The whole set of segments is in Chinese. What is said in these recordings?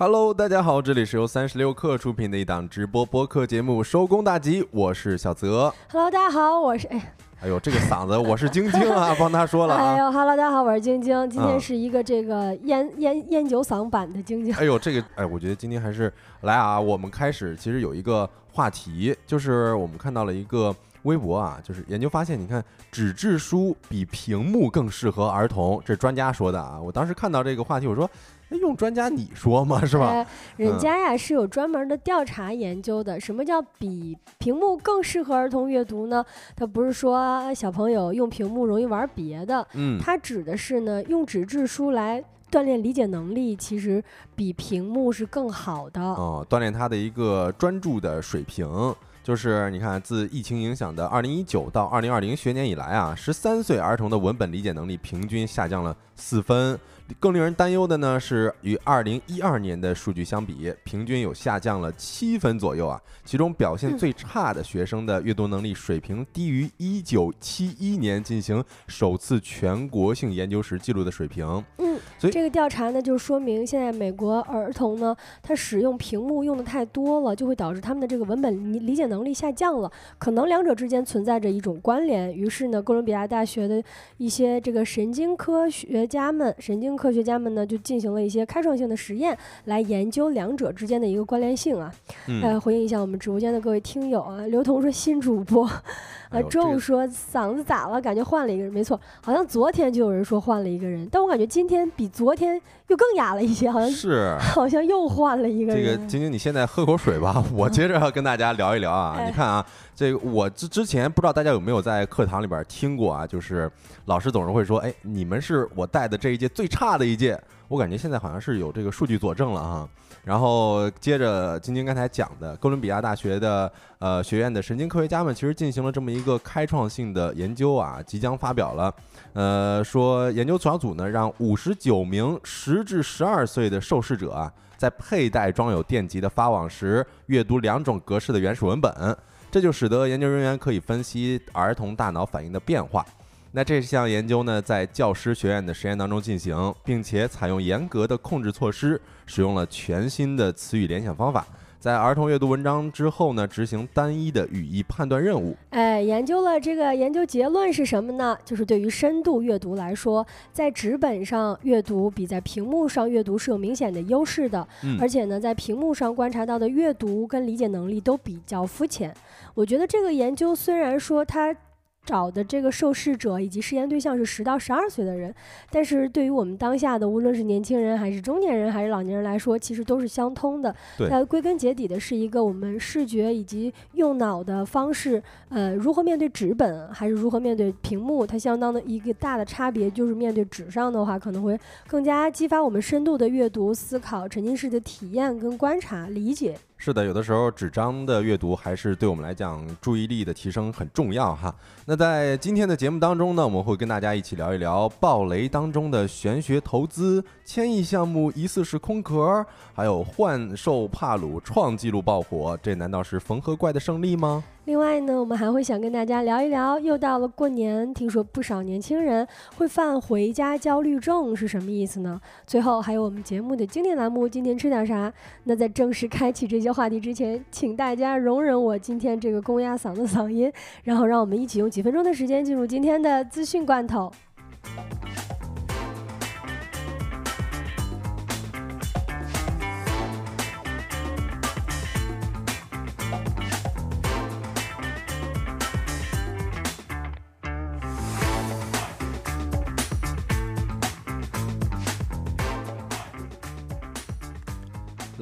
Hello，大家好，这里是由三十六克出品的一档直播播客节目《收工大吉》，我是小泽。Hello，大家好，我是哎，哎呦，这个嗓子，我是晶晶啊，帮他说了啊。哎呦，Hello，大家好，我是晶晶，今嗯天是一个这个烟烟烟酒嗓版的晶晶。哎呦，这个哎，我觉得今天还是来啊，我们开始其实有一个话题，就是我们看到了一个微博啊，就是研究发现，你看纸质书比屏幕更适合儿童，这是专家说的啊。我当时看到这个话题，我说，哎，用专家你说嘛？是吧？哎人嗯家呀是有专门的调查研究的。什么叫比屏幕更适合儿童阅读呢？它不是说小朋友用屏幕容易玩别的，嗯，它指的是呢用纸质书来锻炼理解能力，其实比屏幕是更好的。哦，锻炼他的一个专注的水平。就是你看，自疫情影响的二零一九到二零二零学年以来啊，十三岁儿童的文本理解能力平均下降了四分。更令人担忧的呢，是与二零一二年的数据相比，平均有下降了七分左右啊。其中表现最差的学生的阅读能力水平低于一九七一年进行首次全国性研究时记录的水平。嗯所以，这个调查呢，就说明现在美国儿童呢，他使用屏幕用的太多了，就会导致他们的这个文本理理解能力下降了。可能两者之间存在着一种关联。于是呢，哥伦比亚大学的一些这个神经科学家们、神经科学家们呢，就进行了一些开创性的实验，来研究两者之间的一个关联性啊。嗯，呃，回应一下我们直播间的各位听友啊，刘彤说新主播，呃，哎呦这个周说嗓子咋了？感觉换了一个人，没错，好像昨天就有人说换了一个人，但我感觉今天比昨天又更哑了一些，好像是。好像又换了一个人这个。晶晶，你现在喝口水吧，我接着要跟大家聊一聊啊。哎你看啊，这个我之之前不知道大家有没有在课堂里边听过啊，就是老师总是会说，哎，你们是我带的这一届最差的一届。我感觉现在好像是有这个数据佐证了哈。然后接着晶晶刚才讲的，哥伦比亚大学的呃学院的神经科学家们其实进行了这么一个开创性的研究啊，即将发表了。呃，说研究小组呢让五十九名十至十二岁的受试者啊，在佩戴装有电极的发网时阅读两种格式的原始文本，这就使得研究人员可以分析儿童大脑反应的变化。那这项研究呢，在教师学院的实验当中进行，并且采用严格的控制措施，使用了全新的词语联想方法，在儿童阅读文章之后呢，执行单一的语义判断任务。哎，研究了这个研究结论是什么呢？就是对于深度阅读来说，在纸本上阅读比在屏幕上阅读是有明显的优势的。嗯而且呢，在屏幕上观察到的阅读跟理解能力都比较肤浅。我觉得这个研究虽然说它找的这个受试者以及试验对象是十到十二岁的人，但是对于我们当下的无论是年轻人还是中年人还是老年人来说，其实都是相通的。那归根结底的是一个我们视觉以及用脑的方式，呃，如何面对纸本还是如何面对屏幕，它相当的一个大的差别就是面对纸上的话，可能会更加激发我们深度的阅读、思考、沉浸式的体验跟观察、理解。是的，有的时候纸张的阅读还是对我们来讲注意力的提升很重要哈。那在今天的节目当中呢，我们会跟大家一起聊一聊暴雷当中的玄学投资、千亿项目疑似是空壳，还有幻兽帕鲁创纪录爆火，这难道是缝合怪的胜利吗？另外呢，我们还会想跟大家聊一聊，又到了过年，听说不少年轻人会犯回家焦虑症是什么意思呢？最后还有我们节目的经典栏目“今天吃点啥”。那在正式开启这些话题之前，请大家容忍我今天这个公鸭嗓的嗓音，然后让我们一起用几分钟的时间进入今天的资讯罐头。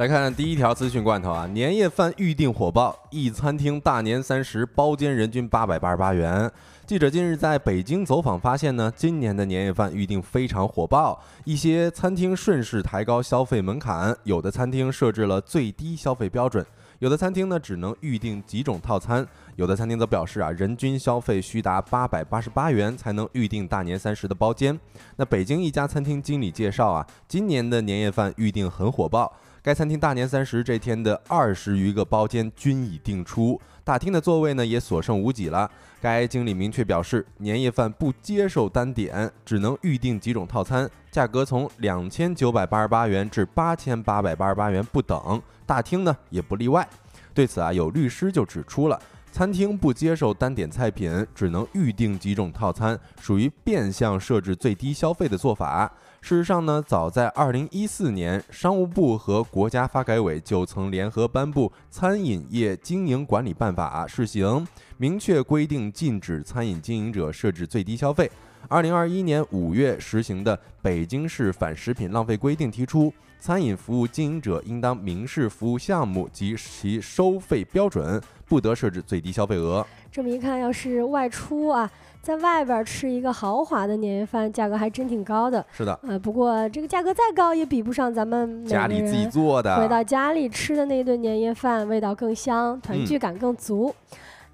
来看第一条资讯罐头啊，年夜饭预订火爆，一餐厅大年三十包间人均八百八十八元。记者近日在北京走访发现呢，今年的年夜饭预订非常火爆，一些餐厅顺势抬高消费门槛，有的餐厅设置了最低消费标准，有的餐厅呢只能预订几种套餐，有的餐厅则表示啊，人均消费需达八百八十八元才能预订大年三十的包间。那北京一家餐厅经理介绍啊，今年的年夜饭预订很火爆。该餐厅大年三十这天的二十余个包间均已订出，大厅的座位呢也所剩无几了。该经理明确表示，年夜饭不接受单点，只能预订几种套餐，价格从两千九百八十八元至八千八百八十八元不等，大厅呢也不例外。对此啊，有律师就指出了，餐厅不接受单点菜品，只能预订几种套餐，属于变相设置最低消费的做法。事实上呢，早在二零一四年，商务部和国家发改委就曾联合颁布《餐饮业经营管理办法》试行，明确规定禁止餐饮经营者设置最低消费。二零二一年五月实行的《北京市反食品浪费规定》提出，餐饮服务经营者应当明示服务项目及其收费标准，不得设置最低消费额。这么一看，要是外出啊。在外边吃一个豪华的年夜饭，价格还真挺高的。是的，呃，不过这个价格再高也比不上咱们家里自己做的，回到家里吃的那顿年夜饭，味道更香，团聚感更足。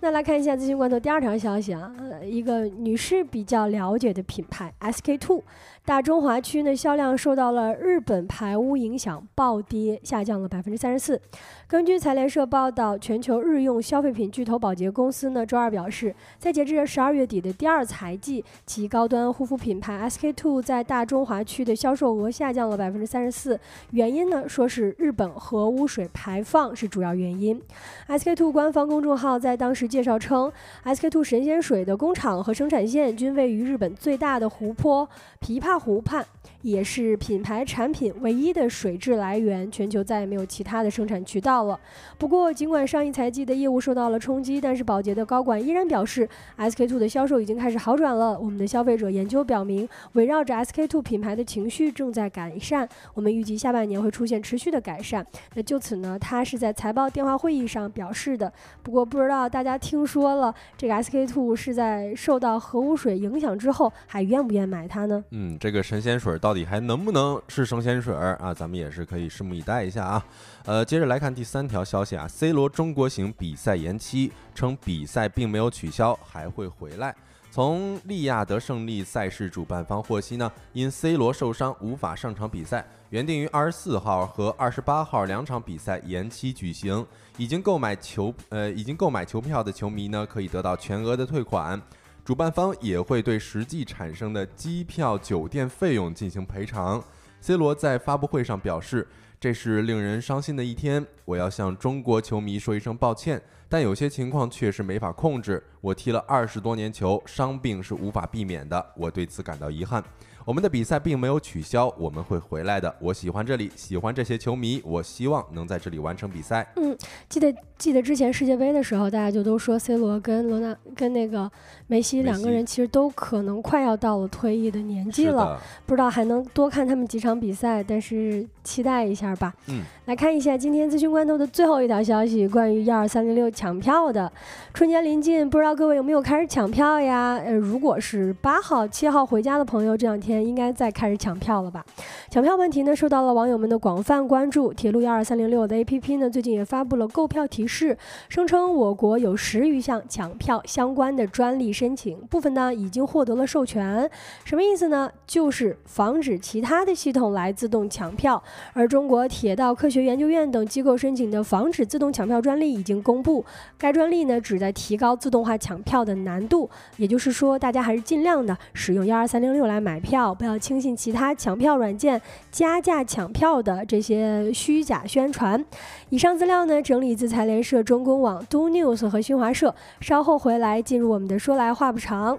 那来看一下资讯罐头第二条消息啊，呃，一个女士比较了解的品牌 SK two。大中华区呢销量受到了日本排污影响，暴跌，下降了百分之三十四。根据财联社报道，全球日用消费品巨头宝洁公司呢周二表示，在截至十二月底的第二财季，其高端护肤品牌 SK two 在大中华区的销售额下降了百分之三十四。原因呢说是日本核污水排放是主要原因。SK two 官方公众号在当时介绍称，SK two 神仙水的工厂和生产线均位于日本最大的湖泊琵琶。湖畔也是品牌产品唯一的水质来源，全球再也没有其他的生产渠道了。不过，尽管上一财季的业务受到了冲击，但是宝洁的高管依然表示，SK two 的销售已经开始好转了。我们的消费者研究表明，围绕着 SK two 品牌的情绪正在改善。我们预计下半年会出现持续的改善。那就此呢，他是在财报电话会议上表示的。不过，不知道大家听说了这个 SK two 是在受到核污水影响之后，还愿不愿买它呢？嗯，这。个神仙水到底还能不能是神仙水啊？咱们也是可以拭目以待一下啊。呃，接着来看第三条消息啊，C 罗中国行比赛延期，称比赛并没有取消，还会回来。从利亚德胜利赛事主办方获悉呢，因 C 罗受伤无法上场比赛，原定于二十四号和二十八号两场比赛延期举行。已经购买球呃已经购买球票的球迷呢，可以得到全额的退款。主办方也会对实际产生的机票、酒店费用进行赔偿。C 罗在发布会上表示：“这是令人伤心的一天，我要向中国球迷说一声抱歉。但有些情况确实没法控制。我踢了二十多年球，伤病是无法避免的，我对此感到遗憾。”我们的比赛并没有取消，我们会回来的。我喜欢这里，喜欢这些球迷，我希望能在这里完成比赛。嗯，记得记得之前世界杯的时候，大家就都说 C 罗跟罗纳跟那个梅西两个人其实都可能快要到了退役的年纪了，不知道还能多看他们几场比赛，但是期待一下吧。嗯，来看一下今天资讯关头的最后一条消息，关于幺二三零六抢票的。春节临近，不知道各位有没有开始抢票呀？呃，如果是八号、七号回家的朋友，这两天。应该在开始抢票了吧？抢票问题呢，受到了网友们的广泛关注。铁路幺二三零六的 APP 呢，最近也发布了购票提示，声称我国有十余项抢票相关的专利申请，部分呢已经获得了授权。什么意思呢？就是防止其他的系统来自动抢票。而中国铁道科学研究院等机构申请的防止自动抢票专利已经公布。该专利呢，旨在提高自动化抢票的难度。也就是说，大家还是尽量的使用幺二三零六来买票。不要轻信其他抢票软件加价抢票的这些虚假宣传。以上资料呢，整理自财联社、中公网、Do News 和新华社。稍后回来进入我们的说来话不长。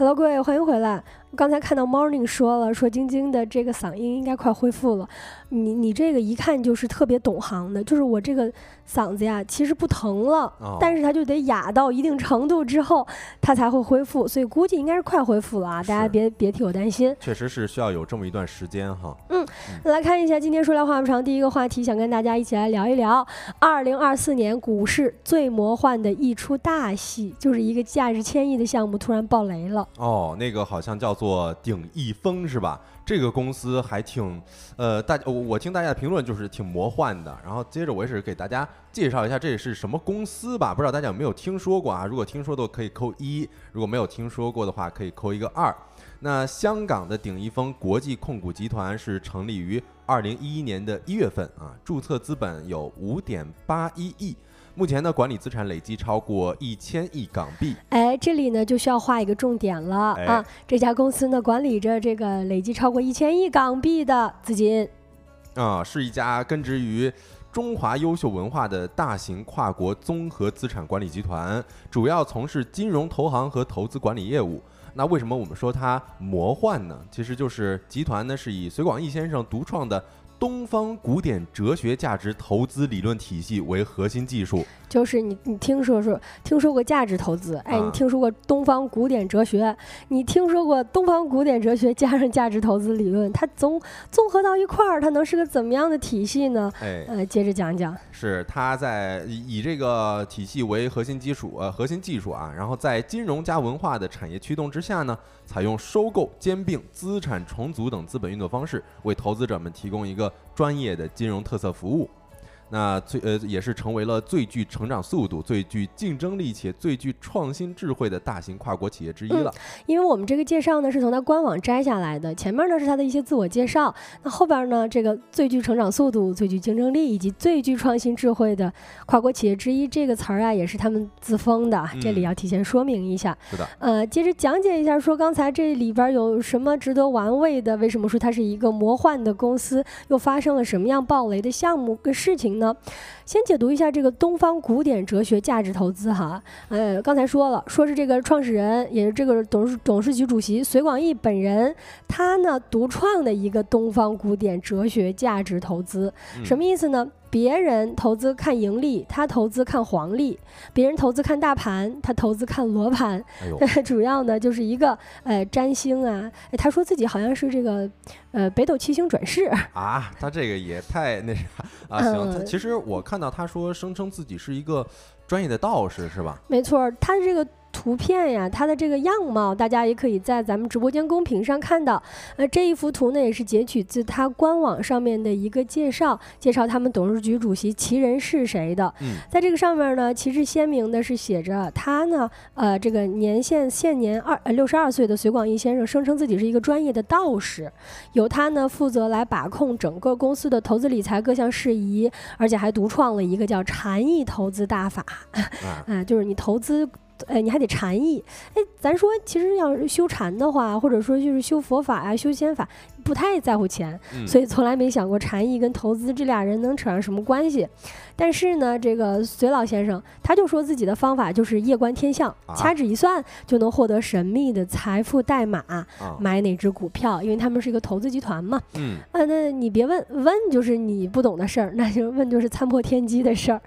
Hello，各位，欢迎回来。刚才看到 Morning 说了，说晶晶的这个嗓音应该快恢复了。你你这个一看就是特别懂行的，就是我这个嗓子呀，其实不疼了，哦但是它就得哑到一定程度之后，它才会恢复，所以估计应该是快恢复了啊！大家别别替我担心。确实是需要有这么一段时间哈。嗯来看一下今天说来话不长，第一个话题想跟大家一起来聊一聊，二零二四年股市最魔幻的一出大戏，就是一个价值千亿的项目突然爆雷了。哦，那个好像叫做鼎益丰是吧？这个公司还挺，呃，大我我听大家的评论就是挺魔幻的。然后接着我也是给大家介绍一下这是什么公司吧，不知道大家有没有听说过啊？如果听说的可以扣一，如果没有听说过的话可以扣一个二。那香港的鼎一丰国际控股集团是成立于二零一一年的一月份啊，注册资本有五点八一亿，目前呢管理资产累计超过一千亿港币。哎，这里呢就需要画一个重点了、哎啊！这家公司呢管理着这个累计超过一千亿港币的资金。啊、是一家根植于中华优秀文化的大型跨国综合资产管理集团，主要从事金融投行和投资管理业务。那为什么我们说它魔幻呢？其实就是集团呢是以隋广义先生独创的东方古典哲学价值投资理论体系为核心技术。就是你，你听说说听说过价值投资？哎，啊你听说过东方古典哲学？你听说过东方古典哲学加上价值投资理论？它综综合到一块儿，它能是个怎么样的体系呢？哎，呃，接着讲讲。是它在以以这个体系为核心基础，呃，核心技术啊，然后在金融加文化的产业驱动之下呢，采用收购、兼并、资产重组等资本运作方式，为投资者们提供一个专业的金融特色服务。那最呃也是成为了最具成长速度、最具竞争力且最具创新智慧的大型跨国企业之一了。因为我们这个介绍呢是从它官网摘下来的，前面呢是它的一些自我介绍，那后边呢这个最具成长速度、最具竞争力以及最具创新智慧的跨国企业之一这个词儿啊，也是他们自封的，这里嗯要提前说明一下。是的，呃，接着讲解一下，说刚才这里边有什么值得玩味的？为什么说它是一个魔幻的公司？又发生了什么样暴雷的项目跟事情呢？先解读一下这个东方古典哲学价值投资哈。呃，刚才说了，说是这个创始人，也是这个董事董事局主席隋广义本人，他呢独创的一个东方古典哲学价值投资。嗯什么意思呢？别人投资看盈利，他投资看黄历；别人投资看大盘，他投资看罗盘。哎，主要呢就是一个呃占星啊，哎他说自己好像是这个呃北斗七星转世，啊，他这个也太那啥啊！行，他嗯其实我看到他说声称自己是一个专业的道士，是吧？没错儿，他这个图片呀，它的这个样貌，大家也可以在咱们直播间公屏上看到。呃，这一幅图呢也是截取自他官网上面的一个介绍，介绍他们董事局主席其人是谁的。嗯，在这个上面呢，旗帜鲜明的是写着他呢，呃，这个年限现年二呃六十二岁的隋广义先生声称自己是一个专业的道士，由他呢负责来把控整个公司的投资理财各项事宜，而且还独创了一个叫禅意投资大法，啊，啊，就是你投资。哎，你还得禅意，哎，咱说其实要是修禅的话，或者说就是修佛法啊、修仙法，不太在乎钱，嗯所以从来没想过禅意跟投资这俩人能扯上什么关系。但是呢，这个隋老先生他就说自己的方法就是夜观天象，啊掐指一算就能获得神秘的财富代码，啊，买哪只股票，因为他们是一个投资集团嘛。嗯，啊，那你别问，问就是你不懂的事儿，那就问就是参破天机的事儿。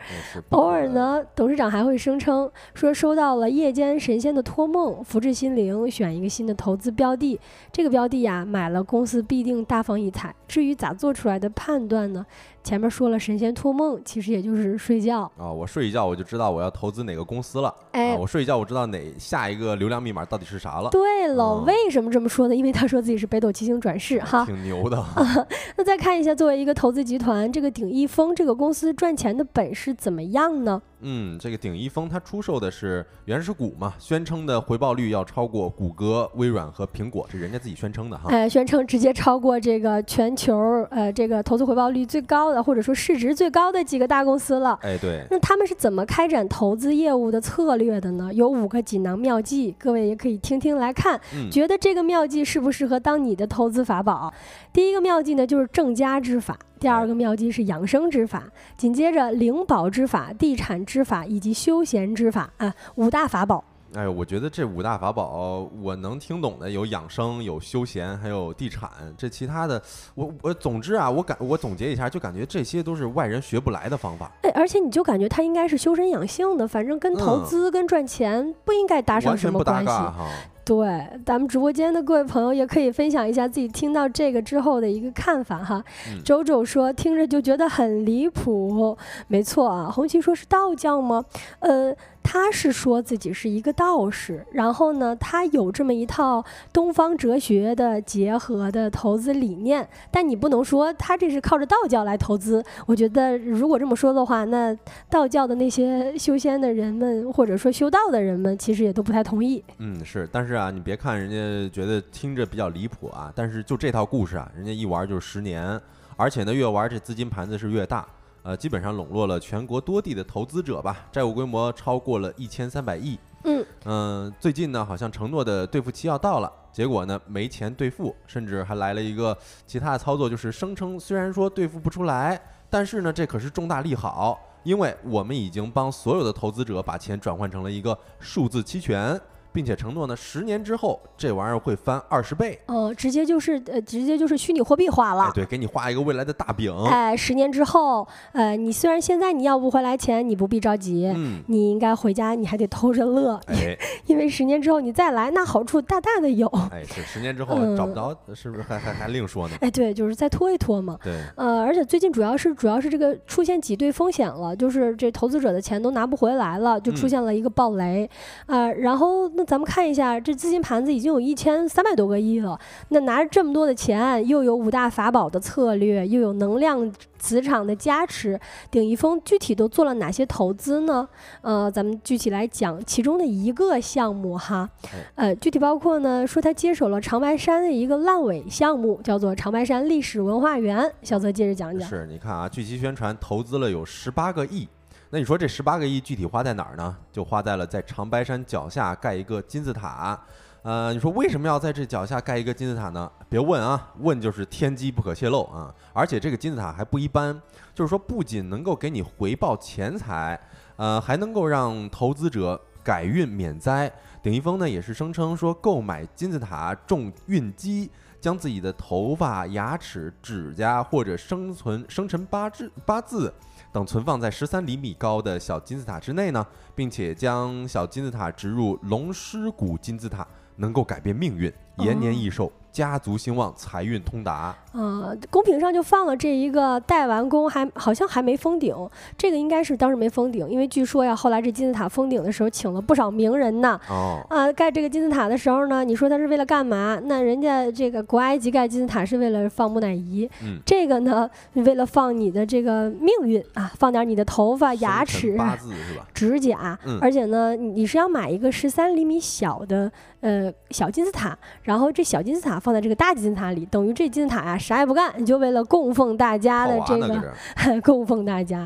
偶，尔呢，董事长还会声称说收到了夜间神仙的托梦，福至心灵，选一个新的投资标的。这个标的呀，买了公司必定大放异彩。至于咋做出来的判断呢？前面说了神仙托梦，其实也就是睡觉。啊，我睡一觉我就知道我要投资哪个公司了。哎啊，我睡一觉我知道哪下一个流量密码到底是啥了。对了，嗯为什么这么说呢？因为他说自己是北斗七星转世哈。挺牛的。那再看一下，作为一个投资集团，这个鼎益丰这个公司赚钱的本事怎么样呢？嗯，这个鼎一峰它出售的是原始股嘛，宣称的回报率要超过谷歌、微软和苹果，这人家自己宣称的哈。哎，宣称直接超过这个全球呃这个投资回报率最高的，或者说市值最高的几个大公司了。哎，对，那他们是怎么开展投资业务的策略的呢？有五个锦囊妙计，各位也可以听听来看，嗯，觉得这个妙计适不适合当你的投资法宝？第一个妙计呢，就是正家之法；第二个妙计是养生之法；紧接着灵宝之法、地产之法以及休闲之法啊，五大法宝。哎，我觉得这五大法宝我能听懂的有养生、有休闲，还有地产。这其他的，我我总之啊，我感我总结一下，就感觉这些都是外人学不来的方法。哎，而且你就感觉它应该是修身养性的，反正跟投资、跟赚钱不应该搭上什么关系。哈。对，咱们直播间的各位朋友也可以分享一下自己听到这个之后的一个看法哈。周周说听着就觉得很离谱，没错啊。红旗说是道教吗？呃。他是说自己是一个道士，然后呢，他有这么一套东方哲学的结合的投资理念，但你不能说他这是靠着道教来投资。我觉得如果这么说的话，那道教的那些修仙的人们，或者说修道的人们，其实也都不太同意。嗯，是，但是啊，你别看人家觉得听着比较离谱啊，但是就这套故事啊，人家一玩就是十年，而且呢，越玩这资金盘子是越大。呃，基本上笼络了全国多地的投资者吧，债务规模超过了一千三百亿。嗯嗯，最近呢，好像承诺的兑付期要到了，结果呢没钱兑付，甚至还来了一个其他的操作，就是声称虽然说兑付不出来，但是呢这可是重大利好，因为我们已经帮所有的投资者把钱转换成了一个数字期权。并且承诺呢，十年之后这玩意儿会翻二十倍哦，直接就是呃，直接就是虚拟货币化了。对，给你画一个未来的大饼。哎，十年之后，呃，你虽然现在你要不回来钱，你不必着急，嗯，你应该回家，你还得偷着乐，哎，因为十年之后你再来，那好处大大的有。哎，是十年之后找不着，是不是还还还另说呢？哎，对，就是再拖一拖嘛。对，呃，而且最近主要是主要是这个出现挤兑风险了，就是这投资者的钱都拿不回来了，就出现了一个暴雷，啊，然后那咱们看一下。这资金盘子已经有一千三百多个亿了，那拿着这么多的钱，又有五大法宝的策略，又有能量磁场的加持，鼎一峰具体都做了哪些投资呢？呃，咱们具体来讲其中的一个项目哈，呃，具体包括呢，说他接手了长白山的一个烂尾项目，叫做长白山历史文化园。小泽接着讲讲，是你看啊，据其宣传投资了有十八个亿。那你说这十八个亿具体花在哪儿呢？就花在了在长白山脚下盖一个金字塔。呃，你说为什么要在这脚下盖一个金字塔呢？别问啊，问就是天机不可泄露啊。而且这个金字塔还不一般，就是说不仅能够给你回报钱财，呃，还能够让投资者改运免灾。鼎一峰呢也是声称说，购买金字塔种运机，将自己的头发、牙齿、指甲或者生存生辰八字八字。等存放在十三厘米高的小金字塔之内呢，并且将小金字塔植入龙狮骨金字塔，能够改变命运，延年益寿。家族兴旺，财运通达。啊，公屏上就放了这一个待完工，还好像还没封顶。这个应该是当时没封顶，因为据说呀，后来这金字塔封顶的时候，请了不少名人呢。哦。啊，盖这个金字塔的时候呢，你说他是为了干嘛？那人家这个古埃及盖金字塔是为了放木乃伊。嗯。这个呢，为了放你的这个命运啊，放点你的头发、牙齿、八字是吧？指甲。嗯。而且呢，你是要买一个十三厘米小的呃小金字塔，然后这小金字塔。放在这个大金字塔里，等于这金字塔呀啥也不干，就为了供奉大家的这个 供奉大家，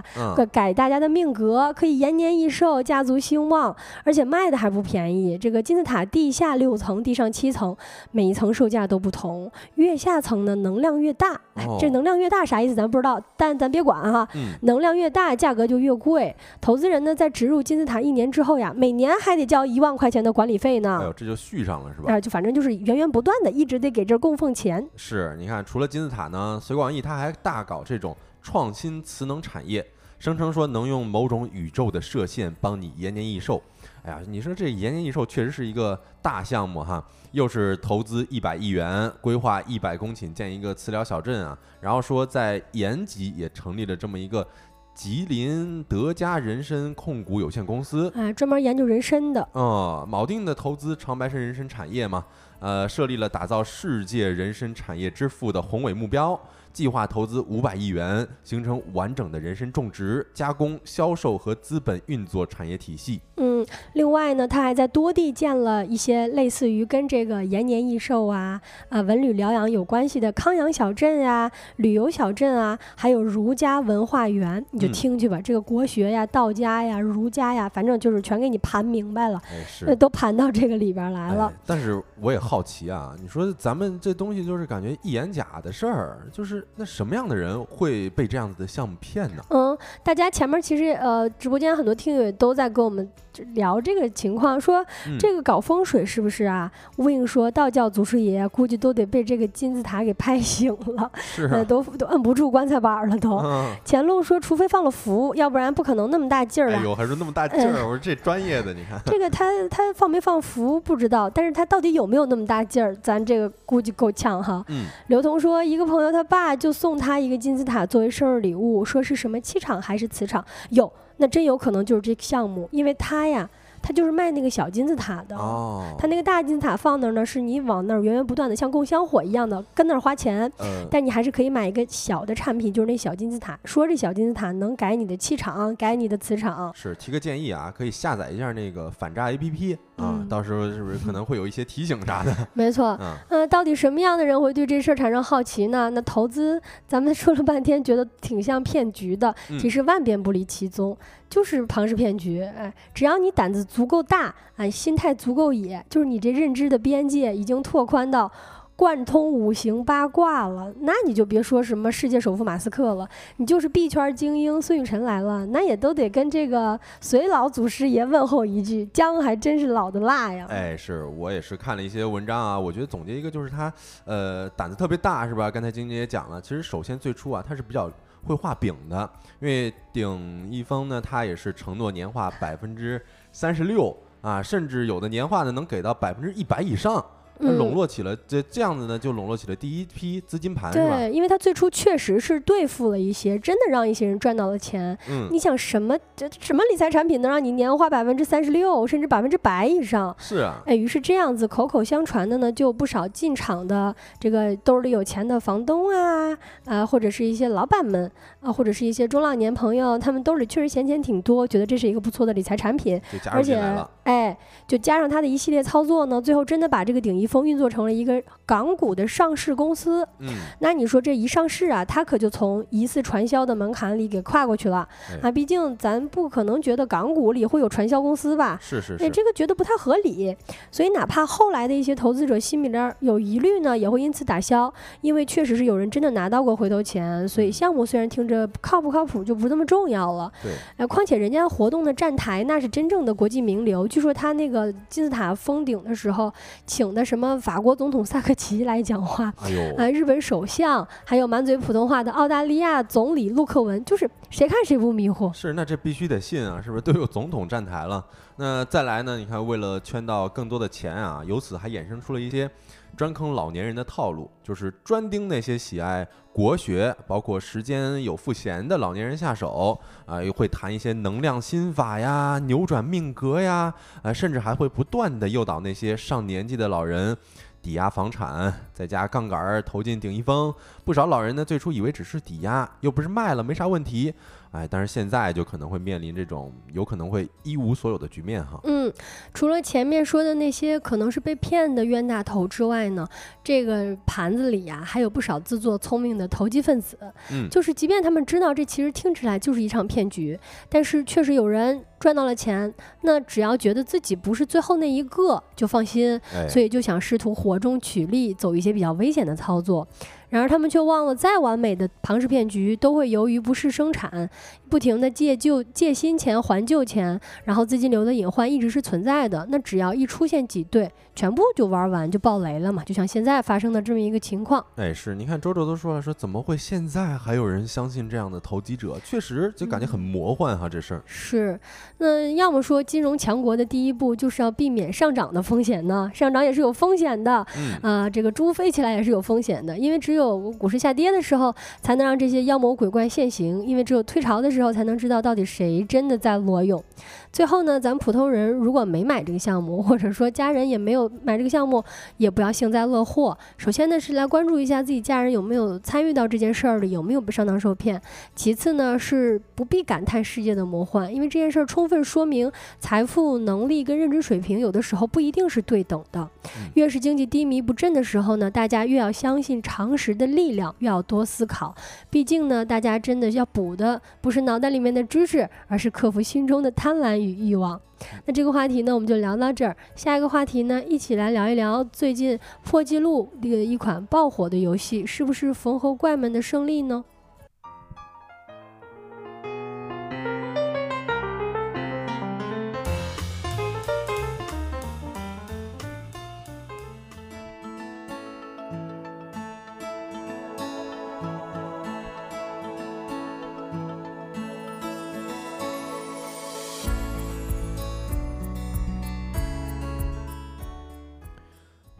改大家的命格，可以延年益寿、家族兴旺，而且卖的还不便宜。这个金字塔地下六层，地上七层，每一层售价都不同，越下层呢能量越大。这能量越大啥意思？咱不知道，但咱别管哈。能量越大，价格就越贵。投资人呢在植入金字塔一年之后呀，每年还得交一万块钱的管理费呢。哎呦，这就续上了是吧？啊，就反正就是源源不断的，一直得。给这供奉钱是，你看，除了金字塔呢，隋广义他还大搞这种创新磁能产业，声称说能用某种宇宙的射线帮你延年益寿。哎呀，你说这延年益寿确实是一个大项目哈，又是投资一百亿元，规划一百公顷建一个磁疗小镇啊，然后说在延吉也成立了这么一个吉林德嘉人参控股有限公司，哎，专门研究人参的。嗯，铆定的投资长白山人参产业嘛。呃，设立了打造世界人参产业之父的宏伟目标。计划投资五百亿元，形成完整的人参种植、加工、销售和资本运作产业体系。嗯，另外呢，他还在多地建了一些类似于跟这个延年益寿啊、啊文旅疗养有关系的康养小镇啊、旅游小镇啊，还有儒家文化园。你就听去吧，这个国学呀、道家呀、儒家呀，反正就是全给你盘明白了，那都盘到这个里边来了。但是我也好奇啊，你说咱们这东西就是感觉一眼假的事儿，就是。那什么样的人会被这样子的项目骗呢？嗯，大家前面其实呃，直播间很多听友都在跟我们聊这个情况，说嗯这个搞风水是不是啊？吴影说道教祖师爷估计都得被这个金字塔给拍醒了，是呃，啊，都都摁不住棺材板儿了都。嗯，乾隆说，除非放了符，要不然不可能那么大劲儿啊。哎呦，还说那么大劲儿，我说这专业的，你看，这个他他放没放符不知道，但是他到底有没有那么大劲儿，咱这个估计够呛哈。嗯，刘同说，一个朋友他爸就送他一个金字塔作为生日礼物，说是什么气场还是磁场？有，那真有可能就是这个项目，因为他呀，他就是卖那个小金字塔的。哦，他那个大金字塔放那儿呢，是你往那儿源源不断的像供香火一样的跟那儿花钱，嗯，但你还是可以买一个小的产品，就是那小金字塔。说这小金字塔能改你的气场，改你的磁场。是提个建议啊，可以下载一下那个反诈 APP 啊，嗯到时候是不是可能会有一些提醒啥的？没错，嗯，呃，到底什么样的人会对这事儿产生好奇呢？那投资，咱们说了半天，觉得挺像骗局的，嗯其实万变不离其宗，就是庞氏骗局。哎，只要你胆子足足够大，哎，心态足够野，就是你这认知的边界已经拓宽到。贯通五行八卦了，那你就别说什么世界首富马斯克了，你就是币圈精英孙雨晨来了，那也都得跟这个隋老祖师爷问候一句，姜还真是老的辣呀。哎，是我也是看了一些文章啊，我觉得总结一个就是他，呃，胆子特别大，是吧？刚才晶晶也讲了，其实首先最初啊，他是比较会画饼的，因为鼎一峰呢，他也是承诺年化百分之三十六啊，甚至有的年化呢能给到百分之一百以上，笼络起了这这样子呢，就笼络起了第一批资金盘？对，因为他最初确实是对付了一些，真的让一些人赚到了钱。嗯，你想什么这什么理财产品能让你年化百分之三十六，甚至百分之百以上？是啊，哎，于是这样子口口相传的呢，就有不少进场的这个兜里有钱的房东啊，啊、或者是一些老板们啊、或者是一些中老年朋友，他们兜里确实闲钱挺多，觉得这是一个不错的理财产品，而且哎，就加上他的一系列操作呢，最后真的把这个顶一峰运作成了一个港股的上市公司。嗯，那你说这一上市啊，它可就从疑似传销的门槛里给跨过去了哎啊！毕竟咱不可能觉得港股里会有传销公司吧？哎，是是是，这个觉得不太合理，所以哪怕后来的一些投资者心里边有疑虑呢，也会因此打消，因为确实是有人真的拿到过回头钱，所以项目虽然听着靠不靠谱就不那么重要了。对，哎，况且人家活动的站台那是真正的国际名流，据说他那个金字塔封顶的时候，请的什么法国总统萨科齐来讲话，哎呦，啊，日本首相，还有满嘴普通话的澳大利亚总理陆克文，就是谁看谁不迷糊。是，那这必须得信啊，是不是都有总统站台了？那再来呢？你看，为了圈到更多的钱啊，由此还衍生出了一些专坑老年人的套路，就是专盯那些喜爱国学，包括时间有赋闲的老年人下手啊，又会谈一些能量心法呀、扭转命格呀，啊，甚至还会不断的诱导那些上年纪的老人。抵押房产，再加杠杆儿投进鼎一峰，不少老人呢最初以为只是抵押，又不是卖了，没啥问题，哎，但是现在就可能会面临这种有可能会一无所有的局面哈。嗯，除了前面说的那些可能是被骗的冤大头之外呢，这个盘子里呀、还有不少自作聪明的投机分子。嗯，就是即便他们知道这其实听起来就是一场骗局，但是确实有人赚到了钱，那只要觉得自己不是最后那一个就放心，哎，所以就想试图火中取栗，走一些比较危险的操作。然而他们却忘了，再完美的庞氏骗局都会由于不适生产，不停的借旧借新钱还旧钱，然后资金流的隐患一直是存在的。那只要一出现挤兑，全部就玩完就爆雷了嘛，就像现在发生的这么一个情况。哎，是，你看周周都说了，说怎么会现在还有人相信这样的投机者？确实就感觉很魔幻哈，这事儿。是，那要么说金融强国的第一步就是要避免上涨的风险呢？上涨也是有风险的，嗯，啊，这个猪飞起来也是有风险的，因为只有股市下跌的时候，才能让这些妖魔鬼怪现形；因为只有退潮的时候，才能知道到底谁真的在裸泳。最后呢，咱普通人如果没买这个项目，或者说家人也没有买这个项目，也不要幸灾乐祸。首先呢，是来关注一下自己家人有没有参与到这件事儿里，有没有被上当受骗。其次呢，是不必感叹世界的魔幻，因为这件事儿充分说明财富、能力跟认知水平有的时候不一定是对等的。越是经济低迷不振的时候呢，大家越要相信常识的力量，越要多思考。毕竟呢，大家真的要补的不是脑袋里面的知识，而是克服心中的贪婪与欲望。那这个话题呢，我们就聊到这儿。下一个话题呢，一起来聊一聊最近破纪录的一款爆火的游戏，是不是缝合怪们的胜利呢？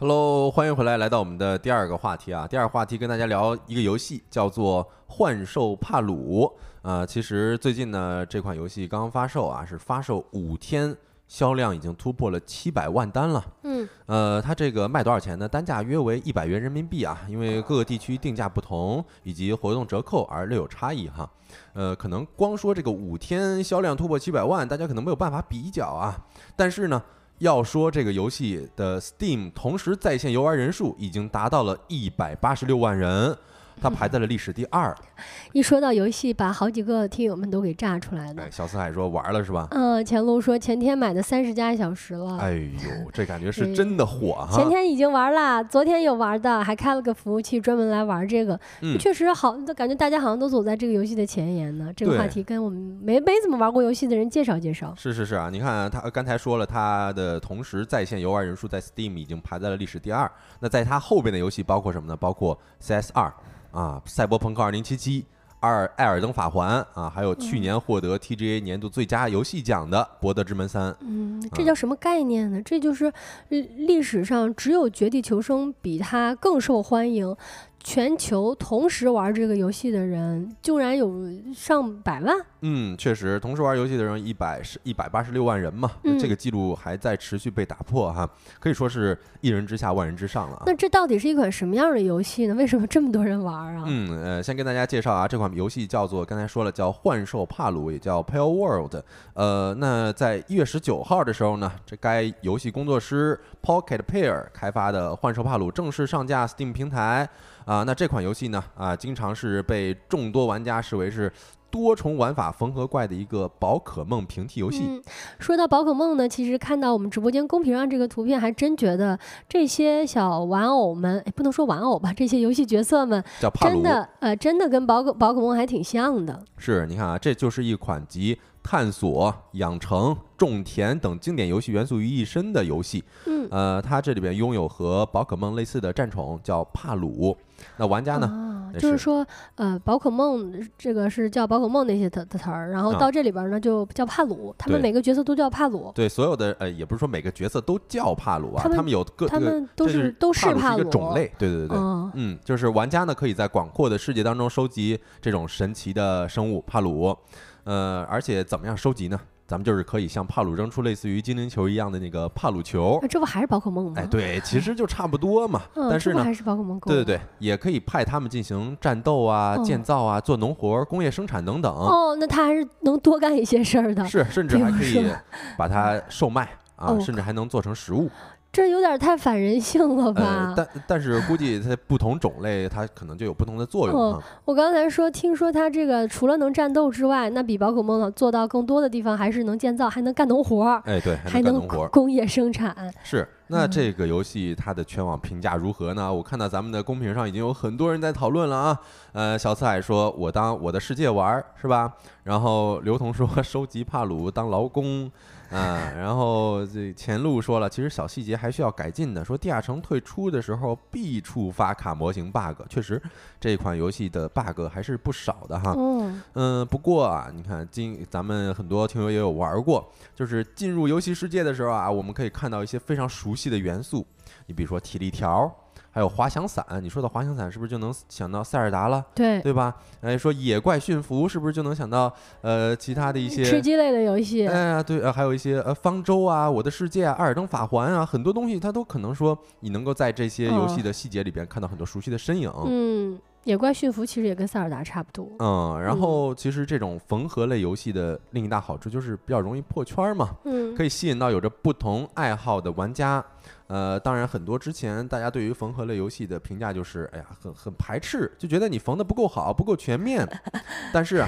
Hello，欢迎回来，来到我们的第二个话题啊。第二个话题跟大家聊一个游戏，叫做《幻兽帕鲁》。呃，其实最近呢，这款游戏刚刚发售啊，是发售五天，销量已经突破了七百万单了。嗯，呃，它这个卖多少钱呢？单价约为一百元人民币啊，因为各个地区定价不同，以及活动折扣而略有差异哈。呃，可能光说这个五天销量突破七百万，大家可能没有办法比较啊。但是呢。要说这个游戏的 Steam 同时在线游玩人数已经达到了一百八十六万人。它排在了历史第二。一说到游戏，把好几个听友们都给炸出来了。哎，小四海说玩了是吧？嗯，前路说前天买的三十加小时了。哎呦，这感觉是真的火哈！前天已经玩了，昨天有玩的，还开了个服务器专门来玩这个。嗯，确实好，感觉大家好像都走在这个游戏的前沿呢。这个话题跟我们没没怎么玩过游戏的人介绍介绍。是是是啊，你看他刚才说了，他的同时在线游玩人数在 Steam 已经排在了历史第二。那在他后边的游戏包括什么呢？包括 CS 二。啊，赛博朋克二零七七、二艾尔登法环啊，还有去年获得 TGA 年度最佳游戏奖的博德之门三。嗯，这叫什么概念呢？这就是历史上只有绝地求生比它更受欢迎。全球同时玩这个游戏的人，竟然有上百万。嗯，确实，同时玩游戏的人一百是一百八十六万人嘛，这个记录还在持续被打破哈，可以说是一人之下万人之上了。那这到底是一款什么样的游戏呢？为什么这么多人玩啊？嗯，呃，先跟大家介绍啊，这款游戏叫做刚才说了叫幻兽帕鲁，也叫 Pale World。呃，那在一月十九号的时候呢，这该游戏工作室 Pocket Pair 开发的幻兽帕鲁正式上架 Steam 平台。啊，那这款游戏呢？啊，经常是被众多玩家视为是多重玩法缝合怪的一个宝可梦平替游戏。说到宝可梦呢，其实看到我们直播间公屏上这个图片，还真觉得这些小玩偶们，哎，不能说玩偶吧，这些游戏角色们，真的，呃，真的跟宝可宝可梦还挺像的。是，你看啊，这就是一款集探索、养成、种田等经典游戏元素于一身的游戏。嗯，呃，它这里边拥有和宝可梦类似的战宠，叫帕鲁。那玩家呢？就是说，呃，宝可梦这个是叫宝可梦那些的的词儿，然后到这里边呢就叫帕鲁，他们每个角色都叫帕鲁。对，所有的呃，也不是说每个角色都叫帕鲁啊，他们有各，他们都是都是帕鲁一个种类。对对对对，嗯，就是玩家呢可以在广阔的世界当中收集这种神奇的生物帕鲁，呃，而且怎么样收集呢？咱们就是可以像帕鲁扔出类似于精灵球一样的那个帕鲁球，这不还是宝可梦吗？哎，对，其实就差不多嘛。但是呢，还是宝可梦。对对对，也可以派他们进行战斗啊、建造啊、做农活、工业生产等等。哦，那他还是能多干一些事儿的。是，甚至还可以把它售卖啊，甚至还能做成食物。这有点太反人性了吧？但但是估计它不同种类，它可能就有不同的作用啊。我刚才说，听说它这个除了能战斗之外，那比宝可梦做到更多的地方，还是能建造，还能干农活儿。哎，对，还能干 工业生产。是，那这个游戏它的全网评价如何呢？我看到咱们的公屏上已经有很多人在讨论了啊。呃，小四海说：“我当我的世界玩是吧？”然后刘同说：“ 收集帕鲁当劳工。”啊，然后这前路说了，其实小细节还需要改进的。说地下城退出的时候必触发卡模型 bug，确实这款游戏的 bug 还是不少的哈。嗯，不过啊，你看今咱们很多听友也有玩过，就是进入游戏世界的时候啊，我们可以看到一些非常熟悉的元素，你比如说体力条。还有滑翔伞，你说到滑翔伞，是不是就能想到塞尔达了？对，对吧？哎，说野怪驯服，是不是就能想到呃其他的一些吃鸡类的游戏？哎呀，对，呃，还有一些呃方舟啊，我的世界啊，艾尔登法环啊，很多东西它都可能说你能够在这些游戏的细节里边看到很多熟悉的身影。嗯，野怪驯服其实也跟塞尔达差不多。嗯，然后其实这种缝合类游戏的另一大好处就是比较容易破圈嘛，嗯，可以吸引到有着不同爱好的玩家。呃，当然，很多之前大家对于缝合类游戏的评价就是，哎呀，很很排斥，就觉得你缝的不够好，不够全面。但是啊，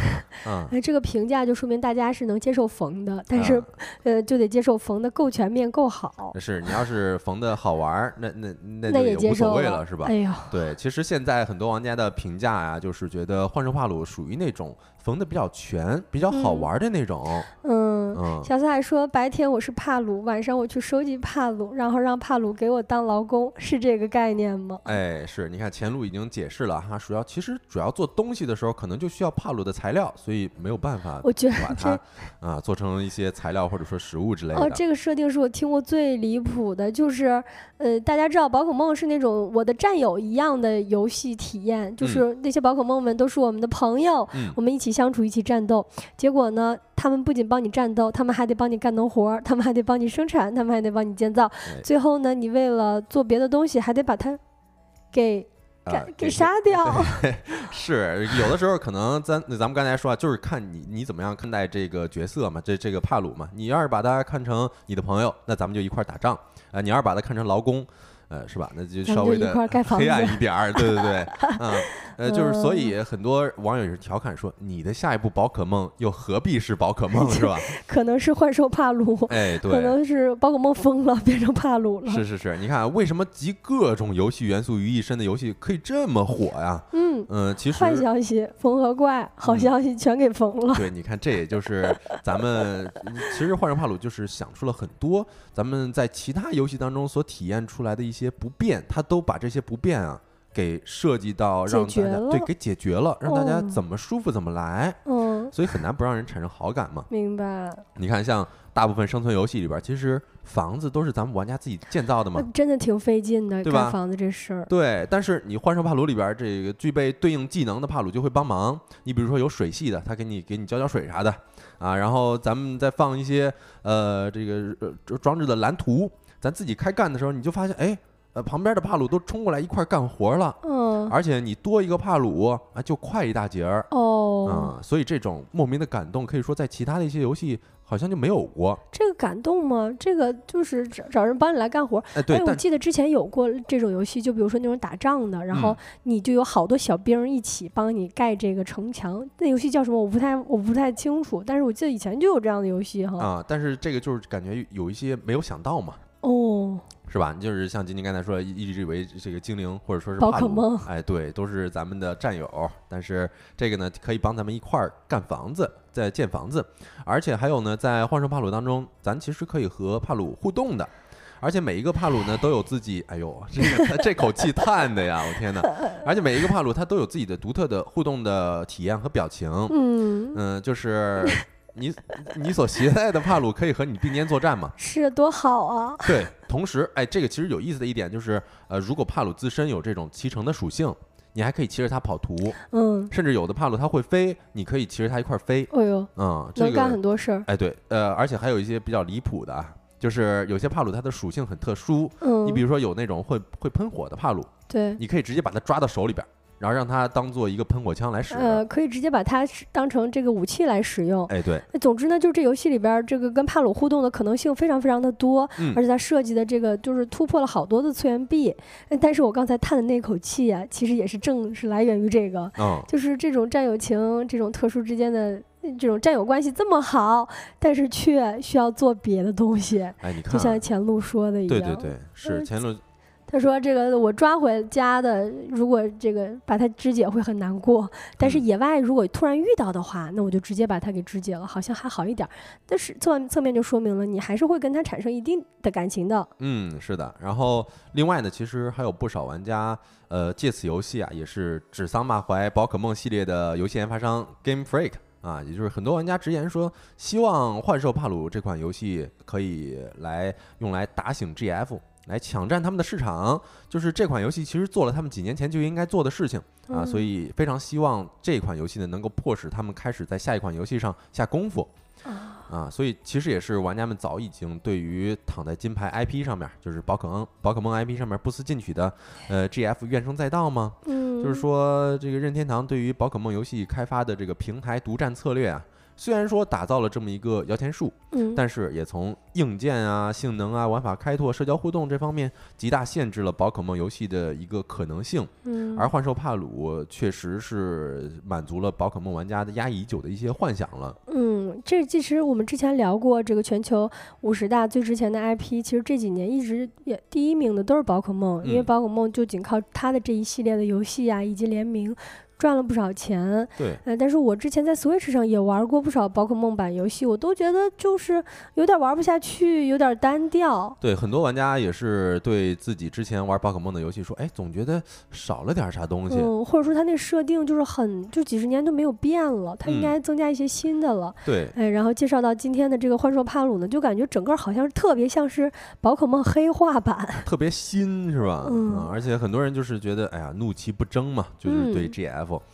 哎，这个评价就说明大家是能接受缝的，但是，呃，就得接受缝的够全面、够好。是你要是缝的好玩，那那那那也无所谓了，是吧？哎呦，对，其实现在很多玩家的评价呀，就是觉得《幻兽帕鲁》属于那种缝的比较全、比较好玩的那种。嗯。嗯，小四还说，白天我是帕鲁，晚上我去收集帕鲁，然后让帕鲁给我当劳工，是这个概念吗？哎，是，你看前路已经解释了哈，主要其实主要做东西的时候，可能就需要帕鲁的材料，所以没有办法我觉得把它啊做成一些材料或者说食物之类的。哦，这个设定是我听过最离谱的，就是呃，大家知道宝可梦是那种我的战友一样的游戏体验，就是那些宝可梦们都是我们的朋友，嗯我们一起相处，一起战斗。结果呢，他们不仅帮你战斗，他们还得帮你干农活儿，他们还得帮你生产，他们还得帮你建造。哎最后呢，你为了做别的东西，还得把它给给杀掉。是有的时候可能咱咱们刚才说啊，就是看你你怎么样看待这个角色嘛，这这个帕鲁嘛。你要是把他看成你的朋友，那咱们就一块儿打仗啊、你要是把他看成劳工，呃，是吧？那就稍微的黑暗一点儿，对对对，嗯，呃，就是所嗯以很多网友也是调侃说，你的下一步宝可梦又何必是宝可梦是吧？可能是幻兽帕鲁，哎，对可。能是宝可梦疯了，变成帕鲁了。是是是，你看为什么集各种游戏元素于一身的游戏可以这么火呀？嗯，嗯，其实坏消息，缝合怪；好嗯消息，全给缝了。对，你看，这也就是咱们其实幻兽帕鲁就是想出了很多咱们在其他游戏当中所体验出来的一些不便，他都把这些不便啊给设计到让大家对给解决了，让大家哦怎么舒服怎么来，嗯，所以很难不让人产生好感嘛。明白。你看，像大部分生存游戏里边，其实房子都是咱们玩家自己建造的嘛。真的挺费劲的，对吧房子这事儿。对，但是你幻兽帕鲁里边儿这个具备对应技能的帕鲁就会帮忙。你比如说有水系的，他给你给你浇浇水啥的啊，然后咱们再放一些呃这个呃装置的蓝图，咱自己开干的时候，你就发现哎呃旁边的帕鲁都冲过来一块儿干活了，嗯，而且你多一个帕鲁啊就快一大截儿哦，嗯，所以这种莫名的感动，可以说在其他的一些游戏好像就没有过。这个感动吗？这个就是找找人帮你来干活。哎，对，哎，我记得之前有过这种游戏，就比如说那种打仗的，然后嗯你就有好多小兵儿一起帮你盖这个城墙。那游戏叫什么？我不太我不太清楚，但是我记得以前就有这样的游戏哈。啊，但是这个就是感觉有一些没有想到嘛。哦，是吧？就是像晶晶刚才说，一一直以为这个精灵或者说是宝帕鲁可梦哎，对，都是咱们的战友。但是这个呢，可以帮咱们一块儿干房子，在建房子。而且还有呢，在幻兽帕鲁当中，咱其实可以和帕鲁互动的。而且每一个帕鲁呢都有自己，哎呦，这个这口气叹的呀，我天哪！而且每一个帕鲁它都有自己的独特的互动的体验和表情。嗯，嗯，就是你你所携带的帕鲁可以和你并肩作战嘛。是多好啊！对，同时，哎，这个其实有意思的一点就是，呃，如果帕鲁自身有这种骑乘的属性，你还可以骑着它跑图，嗯，甚至有的帕鲁它会飞，你可以骑着它一块儿飞，哎呦，嗯，这能干个，很多事儿。哎，对，呃，而且还有一些比较离谱的啊，就是有些帕鲁它的属性很特殊，嗯，你比如说有那种会会喷火的帕鲁，对，你可以直接把它抓到手里边儿，然后让它当做一个喷火枪来使。呃，可以直接把它当成这个武器来使用。哎，对，那总之呢，就是这游戏里边儿这个跟帕鲁互动的可能性非常非常的多，嗯而且它设计的这个就是突破了好多的次元壁。呃但是我刚才叹的那口气啊，其实也是正是来源于这个，嗯，就是这种战友情、这种特殊之间的呃这种战友关系这么好，但是却需要做别的东西，哎，你看啊，就像前路说的一样。对对对，是嗯前路，他说：“这个我抓回家的，如果这个把它肢解会很难过，但是嗯野外如果突然遇到的话，那我就直接把它给肢解了，好像还好一点儿。但是侧侧面就说明了你还是会跟它产生一定的感情的。嗯，是的。然后另外呢，其实还有不少玩家，呃，借此游戏啊，也是指桑骂槐宝可梦系列的游戏研发商 Game Freak 啊，也就是很多玩家直言说，希望幻兽帕鲁这款游戏可以来用来打醒 GF。来抢占他们的市场，就是这款游戏其实做了他们几年前就应该做的事情啊，嗯所以非常希望这款游戏呢能够迫使他们开始在下一款游戏上下功夫。啊，所以其实也是玩家们早已经对于躺在金牌 IP 上面，就是宝可梦宝可梦 IP 上面不思进取的呃 GF 怨声载道吗？嗯，就是说这个任天堂对于宝可梦游戏开发的这个平台独占策略啊，虽然说打造了这么一个摇钱树，嗯，但是也从硬件啊、性能啊、玩法开拓、社交互动这方面极大限制了宝可梦游戏的一个可能性。嗯，而幻兽帕鲁确实是满足了宝可梦玩家的压抑已久的一些幻想了。嗯，这其实我们之前聊过这个全球五十大最值钱的 IP，其实这几年一直也第一名的都是宝可梦，因为嗯宝可梦就仅靠它的这一系列的游戏啊以及联名。赚了不少钱。对，呃，但是我之前在 Switch 上也玩过不少宝可梦版游戏，我都觉得就是有点玩不下去，有点单调。对，很多玩家也是对自己之前玩宝可梦的游戏说，哎，总觉得少了点啥东西。嗯，或者说它那设定就是很，就几十年都没有变了，它应嗯该增加一些新的了。对，哎，然后介绍到今天的这个幻兽帕鲁呢，就感觉整个好像是特别像是宝可梦黑化版。特别新是吧？嗯啊而且很多人就是觉得，哎呀，怒其不争嘛，就是对嗯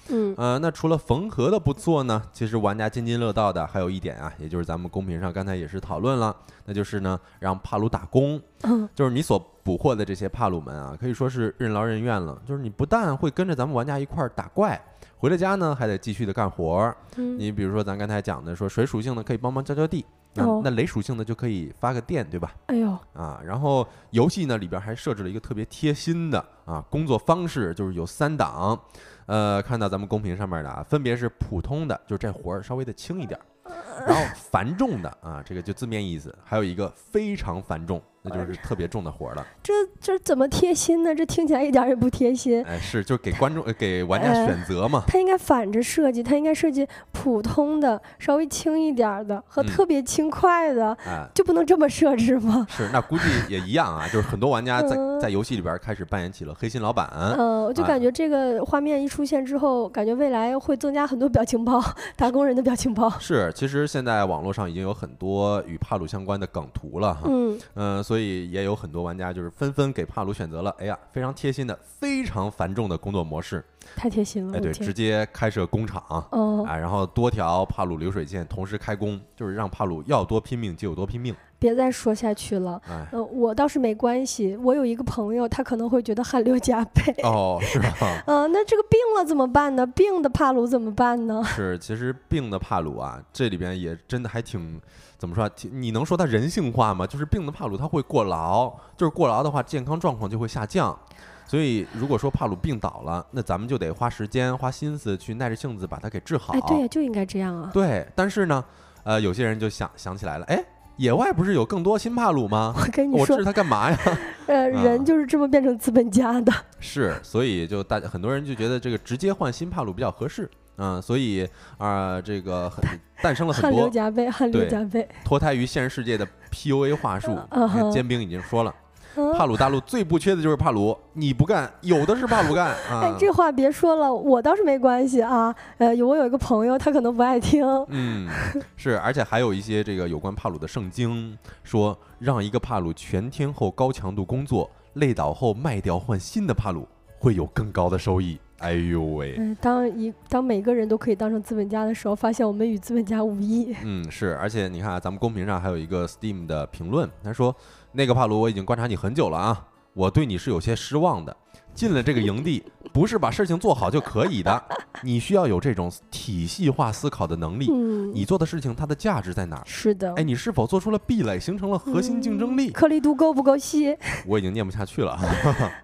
嗯呃，那除了缝合的不错呢，其实玩家津津乐道的还有一点啊，也就是咱们公屏上刚才也是讨论了，那就是呢，让帕鲁打工，嗯就是你所捕获的这些帕鲁们啊，可以说是任劳任怨了。就是你不但会跟着咱们玩家一块儿打怪，回了家呢还得继续的干活儿。嗯，你比如说咱刚才讲的，说水属性的可以帮忙浇浇地，那、哦那雷属性的就可以发个电，对吧？哎呦，啊，然后游戏呢里边还设置了一个特别贴心的啊工作方式，就是有三档，呃，看到咱们公屏上面的啊，分别是普通的，就这活儿稍微的轻一点儿，然后繁重的啊，这个就字面意思，还有一个非常繁重，那就是特别重的活儿了。这这怎么贴心呢？这听起来一点儿也不贴心。哎，是，就是给观众、呃给玩家呃选择嘛。他应该反着设计，他应该设计普通的、稍微轻一点儿的和嗯特别轻快的，哎，就不能这么设置吗？是，那估计也一样啊，就是很多玩家在嗯在游戏里边开始扮演起了黑心老板。嗯，我就啊感觉这个画面一出现之后，感觉未来会增加很多表情包，打工人的表情包。是，其实现在网络上已经有很多与帕鲁相关的梗图了哈。嗯，嗯，所以也有很多玩家就是纷纷给帕鲁选择了，哎呀，非常贴心的、非常繁重的工作模式，太贴心了，哎，对，直接开设工厂，哦，哎，然后多条帕鲁流水线同时开工，就是让帕鲁要多拼命就有多拼命，别再说下去了。哎，呃，我倒是没关系，我有一个朋友，他可能会觉得汗流浃背。哦，是吧？嗯、那这个病了怎么办呢？病的帕鲁怎么办呢？是，其实病的帕鲁啊，这里边也真的还挺。怎么说啊？你能说它人性化吗？就是病的帕鲁它会过劳，就是过劳的话，健康状况就会下降。所以如果说帕鲁病倒了，那咱们就得花时间、花心思去耐着性子把它给治好。哎，对呀，就应该这样啊。对，但是呢，呃，有些人就想想起来了，哎，野外不是有更多新帕鲁吗？我跟你说我治，它干嘛呀？呃，啊人就是这么变成资本家的。是，所以就大家很多人就觉得这个直接换新帕鲁比较合适，嗯，所以啊、这个很诞生了很多汗流多浃背，汗流对浃背。脱胎于现实世界的 PUA 话术。嗯哼你看煎饼已经说了，嗯帕鲁大陆最不缺的就是帕鲁，你不干，有的是帕鲁干啊 哎，。这话别说了，我倒是没关系啊。呃，我有一个朋友，他可能不爱听。嗯，是，而且还有一些这个有关帕鲁的圣经说，让一个帕鲁全天候高强度工作，累倒后卖掉换新的帕鲁，会有更高的收益。哎呦喂，嗯，当一当每个人都可以当成资本家的时候，发现我们与资本家无异。嗯，是，而且你看啊，咱们公屏上还有一个 Steam 的评论，他说那个帕鲁我已经观察你很久了啊，我对你是有些失望的。进了这个营地，不是把事情做好就可以的，你需要有这种体系化思考的能力。嗯，你做的事情它的价值在哪儿？是的。哎，你是否做出了壁垒，形成了核心竞争力？颗粒度够不够细？我已经念不下去了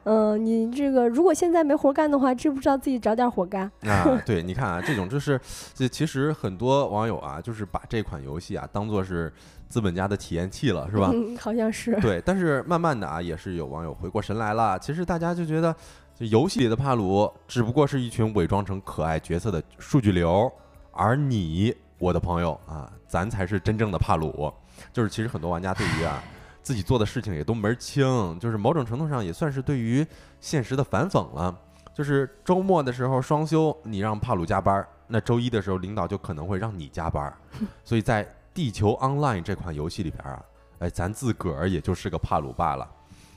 嗯，你这个如果现在没活干的话，知不知道自己找点活干？啊！对，你看啊，这种就是，这其实很多网友啊，就是把这款游戏啊当做是资本家的体验器了，是吧？嗯，好像是。对，但是慢慢的啊，也是有网友回过神来了。其实大家就觉得，这游戏里的帕鲁只不过是一群伪装成可爱角色的数据流，而你，我的朋友啊，咱才是真正的帕鲁。就是其实很多玩家对于啊自己做的事情也都门儿清，就是某种程度上也算是对于现实的反讽了。就是周末的时候双休，你让帕鲁加班儿，那周一的时候领导就可能会让你加班儿。所以在《地球 Online》这款游戏里边啊，哎，咱自个儿也就是个帕鲁罢了。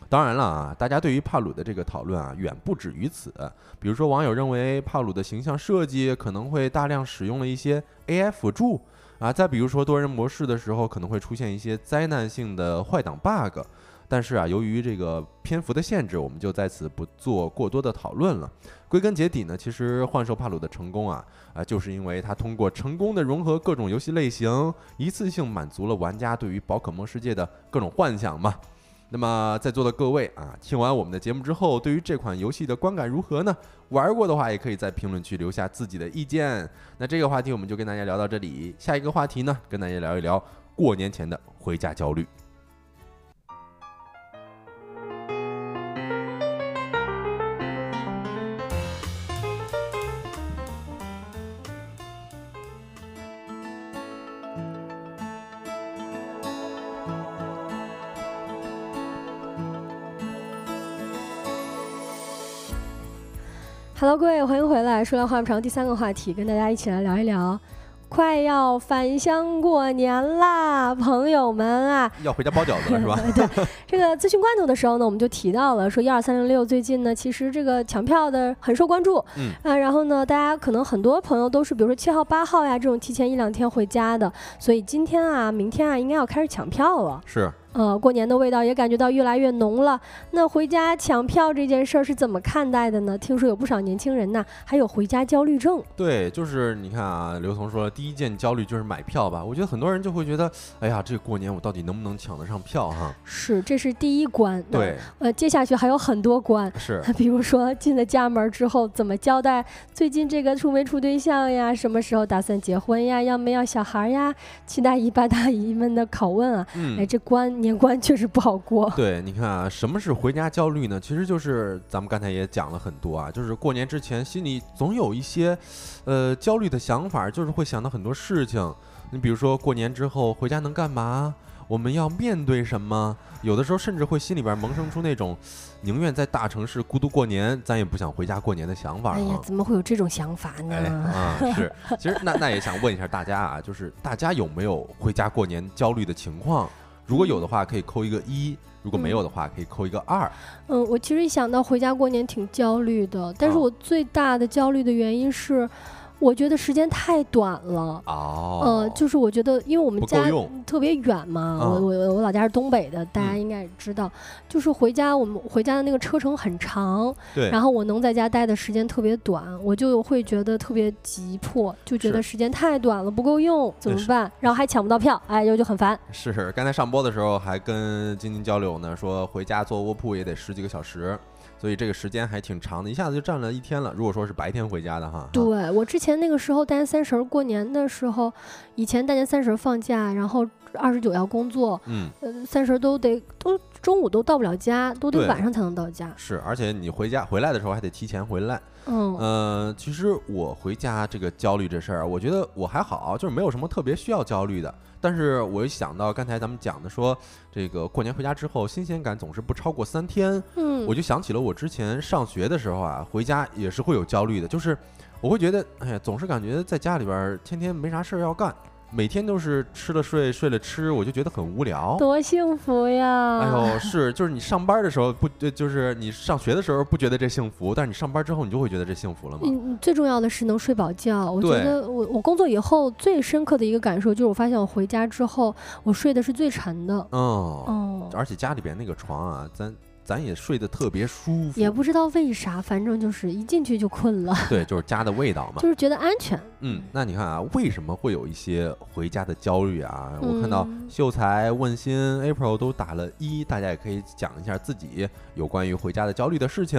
当然了啊，大家对于帕鲁的这个讨论啊，远不止于此。比如说，网友认为帕鲁的形象设计可能会大量使用了一些 AI 辅助啊，再比如说多人模式的时候可能会出现一些灾难性的坏档 bug。但是啊，由于这个篇幅的限制，我们就在此不做过多的讨论了。归根结底呢，其实幻兽帕鲁的成功啊，啊，就是因为它通过成功的融合各种游戏类型，一次性满足了玩家对于宝可梦世界的各种幻想嘛。那么在座的各位啊，听完我们的节目之后，对于这款游戏的观感如何呢？玩过的话，也可以在评论区留下自己的意见。那这个话题我们就跟大家聊到这里，下一个话题呢，跟大家聊一聊过年前的回家焦虑。Hello，各位，欢迎回来。说来话不长，第三个话题，跟大家一起来聊一聊。快要返乡过年啦，朋友们啊！要回家包饺子了是吧？对，这个资讯罐头的时候呢，我们就提到了说，一二三零六最近呢，其实这个抢票的很受关注。嗯啊，然后呢，大家可能很多朋友都是，比如说七号、八号呀这种提前一两天回家的，所以今天啊、明天啊，应该要开始抢票了。是，呃，过年的味道也感觉到越来越浓了。那回家抢票这件事儿是怎么看待的呢？听说有不少年轻人呐，还有回家焦虑症。对，就是你看啊，刘同说了，第一件焦虑就是买票吧。我觉得很多人就会觉得，哎呀，这过年我到底能不能抢得上票哈？是，这是第一关。对，呃，接下去还有很多关。是，比如说进了家门之后怎么交代？最近这个处没处对象呀？什么时候打算结婚呀？要没要小孩呀？七大姨八大姨们的拷问啊！嗯哎，这关年关确实不好过。对，你看啊，什么是回家焦虑呢？其实就是咱们刚才也讲了很多啊，就是过年之前心里总有一些，呃，焦虑的想法，就是会想到很多事情。你比如说过年之后回家能干嘛？我们要面对什么？有的时候甚至会心里边萌生出那种宁愿在大城市孤独过年，咱也不想回家过年的想法哎呀啊，。怎么会有这种想法呢？哎啊，是，其实那那也想问一下大家啊，就是大家有没有回家过年焦虑的情况？如果有的话，可以扣一个一；如果没有的话，可以扣一个二。嗯，我其实一想到回家过年挺焦虑的，但是啊我最大的焦虑的原因是，我觉得时间太短了。哦，呃，就是我觉得，因为我们家特别远嘛，嗯我我我老家是东北的，大家嗯应该也知道，就是回家我们回家的那个车程很长，对，然后我能在家待的时间特别短，我就会觉得特别急迫，就觉得时间太短了，不够用，怎么办？然后还抢不到票，哎，就就很烦。是刚才上播的时候还跟晶晶交流呢，说回家坐卧铺也得十几个小时，所以这个时间还挺长的，一下子就站了一天了。如果说是白天回家的哈，哈，对我之前那个时候大年三十儿过年的时候，以前大年三十儿放假，然后二十九要工作，嗯，呃，三十儿都得都中午都到不了家，都得晚上才能到家。是，而且你回家回来的时候还得提前回来。嗯，呃，其实我回家这个焦虑这事儿，我觉得我还好，就是没有什么特别需要焦虑的。但是我一想到刚才咱们讲的说，这个过年回家之后，新鲜感总是不超过三天，嗯，我就想起了我之前上学的时候啊，回家也是会有焦虑的，就是我会觉得，哎呀，总是感觉在家里边儿天天没啥事儿要干，每天都是吃了睡，睡了吃，我就觉得很无聊。多幸福呀！哎呦，是，就是你上班的时候不，呃就是你上学的时候不觉得这幸福，但是你上班之后你就会觉得这幸福了嘛。嗯，最重要的是能睡饱觉。我觉得我我工作以后最深刻的一个感受就是，我发现我回家之后，我睡的是最沉的。嗯，哦，而且家里边那个床啊，咱咱也睡得特别舒服。也不知道为啥，反正就是一进去就困了，对，就是家的味道嘛。就是觉得安全。嗯，那你看啊，为什么会有一些回家的焦虑啊？我看到嗯秀才、问心、April 都打了一，大家也可以讲一下自己有关于回家的焦虑的事情。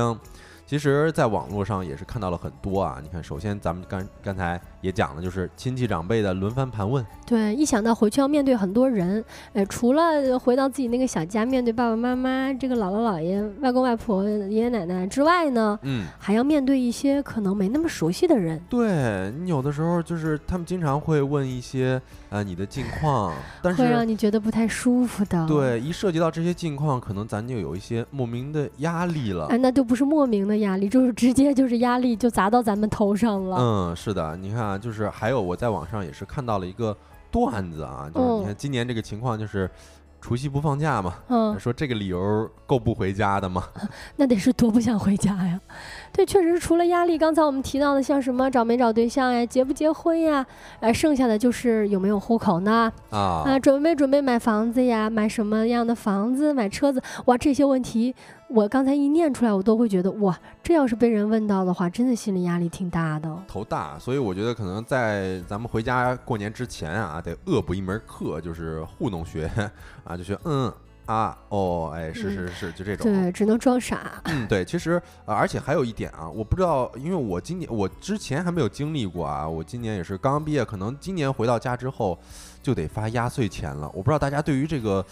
其实，在网络上也是看到了很多啊。你看，首先咱们刚刚才也讲了，就是亲戚长辈的轮番盘问，对，一想到回去要面对很多人，呃，除了回到自己那个小家，面对爸爸妈妈、这个姥姥姥爷、外公外婆、爷爷奶奶之外呢，嗯，还要面对一些可能没那么熟悉的人。对你有的时候就是他们经常会问一些呃你的近况，但是会让你觉得不太舒服的。，对一涉及到这些近况，可能咱就有一些莫名的压力了。哎，那就不是莫名的压力，就是直接就是压力就砸到咱们头上了。嗯，是的，你看啊，就是还有我在网上也是看到了一个段子啊，就是你嗯看今年这个情况就是除夕不放假嘛，嗯，说这个理由够不回家的吗？那得是多不想回家呀。对，确实是除了压力，刚才我们提到的像什么找没找对象呀、结不结婚呀，呃，剩下的就是有没有户口呢？啊，啊，准备准备买房子呀，买什么样的房子，买车子，哇，这些问题我刚才一念出来，我都会觉得哇，这要是被人问到的话，真的心理压力挺大的。头大，所以我觉得可能在咱们回家过年之前啊，得恶补一门课，就是糊弄学啊，就学嗯啊哦，哎，是是是，就这种。对，只能装傻。嗯，对，其实、呃而且还有一点啊，我不知道，因为我今年我之前还没有经历过啊，我今年也是刚刚毕业，可能今年回到家之后就得发压岁钱了。我不知道大家对于这个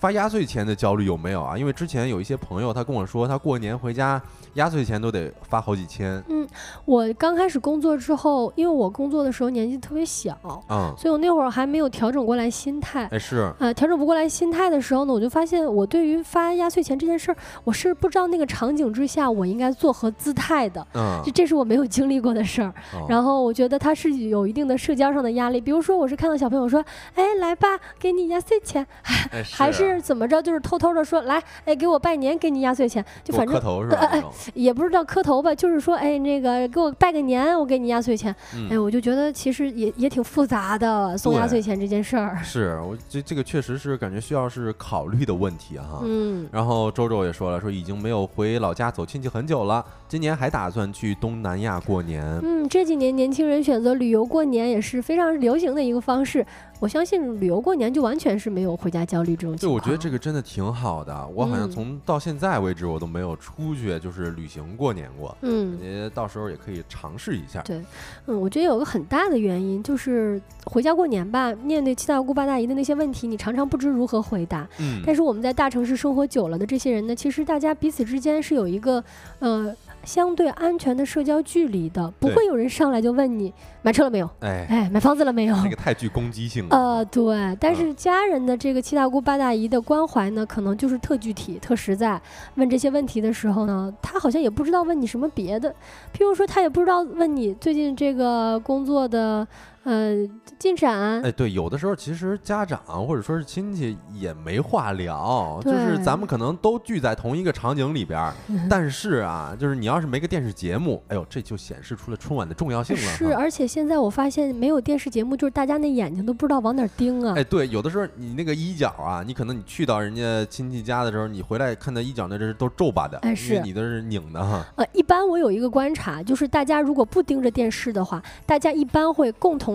发压岁钱的焦虑有没有啊？因为之前有一些朋友他跟我说，他过年回家压岁钱都得发好几千。嗯，我刚开始工作之后，因为我工作的时候年纪特别小，嗯，所以我那会儿还没有调整过来心态。哎，是，呃，调整不过来心态的时候呢，我就发现我对于发压岁钱这件事儿，我是不知道那个场景之下我应该做何姿态的。嗯这，这是我没有经历过的事儿，哦然后我觉得它是有一定的社交上的压力。比如说，我是看到小朋友说：“哎，来吧，给你压岁钱。”哎还是怎么着，就是偷偷的说：“来，哎，给我拜年，给你压岁钱。”就反正磕头是吧？也不是叫磕头吧，就是说，哎，那个给我拜个年，我给你压岁钱。哎，嗯，我就觉得其实也也挺复杂的，送压岁钱这件事儿。是我这这个确实是感觉需要是考虑的问题哈。嗯，然后周周也说了，说已经没有回老家走亲戚很久了，今年还打算去东南亚过年。嗯，这几年年轻人选择旅游过年也是非常流行的一个方式。我相信旅游过年就完全是没有回家焦虑这种情对，我觉得这个真的挺好的。我好像嗯从到现在为止，我都没有出去就是旅行过年过。嗯。您到时候也可以尝试一下。对，嗯，我觉得有个很大的原因就是回家过年吧，面对七大姑八大姨的那些问题，你常常不知如何回答。嗯，但是我们在大城市生活久了的这些人呢，其实大家彼此之间是有一个呃相对安全的社交距离的，不会有人上来就问你买车了没有，哎，哎，买房子了没有。那个太具攻击性了。呃，对，但嗯是家人的这个七大姑八大姨的关怀呢，可能就是特具体、特实在。问这些问题的时候呢，他好像也不知道问你什么别的，譬如说，他也不知道问你最近这个工作的呃进展。哎，对，有的时候其实家长或者说是亲戚也没话聊，就是咱们可能都聚在同一个场景里边，但是啊，就是你要是没个电视节目，哎呦，这就显示出了春晚的重要性了。是，而且现在我发现没有电视节目，就是大家那眼睛都不知道往哪儿盯啊。哎，对，有的时候你那个衣角啊，你可能你去到人家亲戚家的时候，你回来看到衣角那这是都皱巴的，哎是你都是拧的哈。呃，一般我有一个观察，就是大家如果不盯着电视的话，大家一般会共同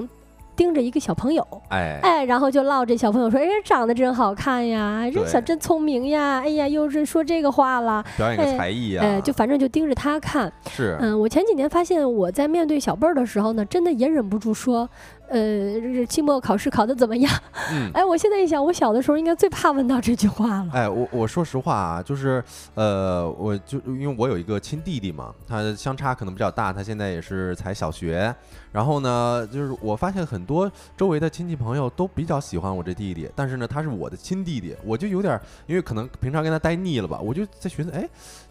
盯着一个小朋友。哎，哎，然后就唠这小朋友说：“哎，长得真好看呀，这小真聪明呀，哎呀，又是说这个话了，表演个哎才艺啊，哎，就反正就盯着他看。是，嗯，我前几年发现我在面对小辈儿的时候呢，真的也忍不住说，呃，这期末考试考得怎么样？嗯。哎，我现在一想，我小的时候应该最怕问到这句话了。哎，我我说实话啊，就是呃，我就因为我有一个亲弟弟嘛，他相差可能比较大，他现在也是才小学。然后呢，就是我发现很多周围的亲戚朋友都比较喜欢我这弟弟，但是呢，他是我的亲弟弟，我就有点儿，因为可能平常跟他待腻了吧，我就在寻思，哎，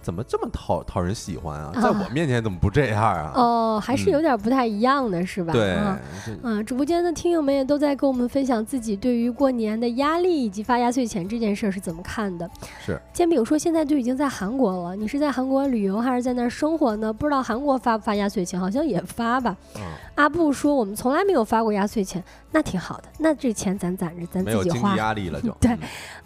怎么这么讨讨人喜欢啊？在我啊面前怎么不这样啊？哦，还是嗯有点不太一样的，是吧？对啊，嗯，直播间的听友们也都在跟我们分享自己对于过年的压力以及发压岁钱这件事儿是怎么看的。是煎饼说现在就已经在韩国了，你是在韩国旅游还是在那儿生活呢？不知道韩国发不发压岁钱，好像也发吧。嗯，阿布说我们从来没有发过压岁钱，那挺好的，那这钱咱攒着，咱自己花。压力了就。对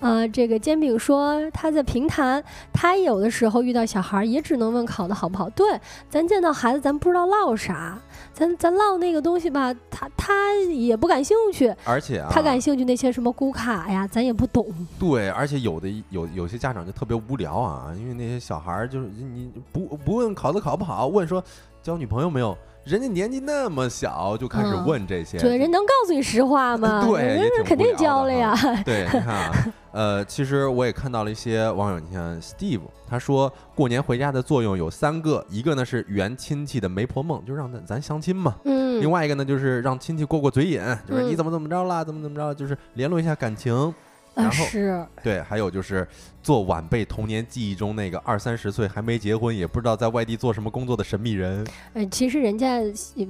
嗯呃，这个煎饼说他在平潭，他有的时候遇到小孩也只能问考的好不好。对，咱见到孩子，咱不知道唠啥，咱咱唠那个东西吧，他他也不感兴趣，而且啊，他感兴趣那些什么咕卡呀，咱也不懂。对，而且有的有有些家长就特别无聊啊，因为那些小孩就是你不不问考的考不好，问说交女朋友没有，人家年纪那么小就开始嗯问这些，对，人能告诉你实话 吗？对人也挺肯定无聊的交了呀。对，你看啊，呃，其实我也看到了一些网友，你看 Steve，他说过年回家的作用有三个，一个呢是圆亲戚的媒婆梦，就让咱咱相亲嘛；嗯，另外一个呢就是让亲戚过过嘴瘾，就是嗯你怎么怎么着啦，怎么怎么着，就是联络一下感情。然啊后是，对，还有就是做晚辈童年记忆中那个二三十岁还没结婚，也不知道在外地做什么工作的神秘人。呃，其实人家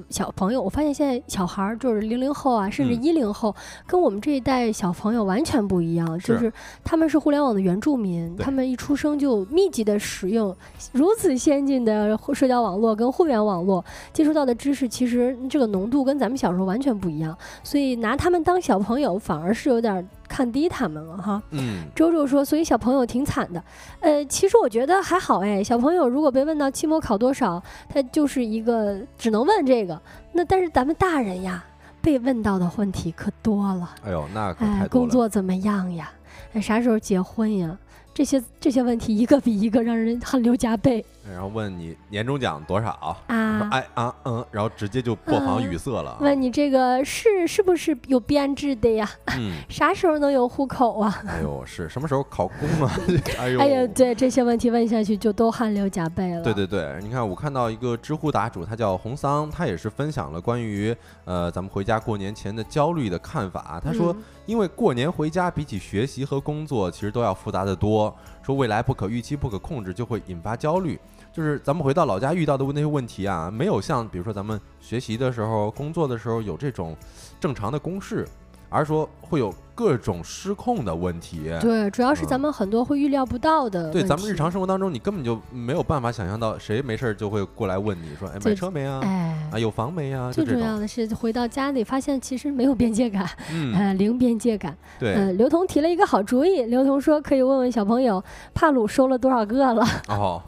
小朋友，我发现现在小孩儿就是零零后啊，甚至嗯一零后，跟我们这一代小朋友完全不一样。就是是他们是互联网的原住民，他们一出生就密集的使用如此先进的社交网络跟互联网络，接触到的知识其实这个浓度跟咱们小时候完全不一样，所以拿他们当小朋友反而是有点儿看低他们了哈。嗯，周周说，所以小朋友挺惨的。呃，其实我觉得还好哎，小朋友如果被问到期末考多少，他就是一个只能问这个。那但是咱们大人呀，被问到的问题可多了。哎呦，那可哎太，多了。工作怎么样呀？哎，啥时候结婚呀？这些这些问题一个比一个让人汗流浃背然后问你年终奖多少，说啊。哎啊嗯，然后直接就破防语塞了啊。问你这个是是不是有编制的呀？嗯，啥时候能有户口啊？哎呦，是什么时候考公啊？哎呦，哎呀，对这些问题问下去就都汗流浃背了。对对对，你看我看到一个知乎答主，他叫红桑，他也是分享了关于呃咱们回家过年前的焦虑的看法。他说，嗯因为过年回家比起学习和工作，其实都要复杂的多。说未来不可预期、不可控制，就会引发焦虑。就是咱们回到老家遇到的那些问题啊，没有像比如说咱们学习的时候、工作的时候有这种正常的公式，而是说会有各种失控的问题。对，主要是嗯咱们很多会预料不到的。对，咱们日常生活当中，你根本就没有办法想象到，谁没事儿就会过来问你说：“哎，买车没啊？哎，啊，有房没啊？”最重，要的是回到家里发现其实没有边界感，嗯，呃，零边界感。对，呃，刘同提了一个好主意，刘同说可以问问小朋友帕鲁收了多少个了，哦，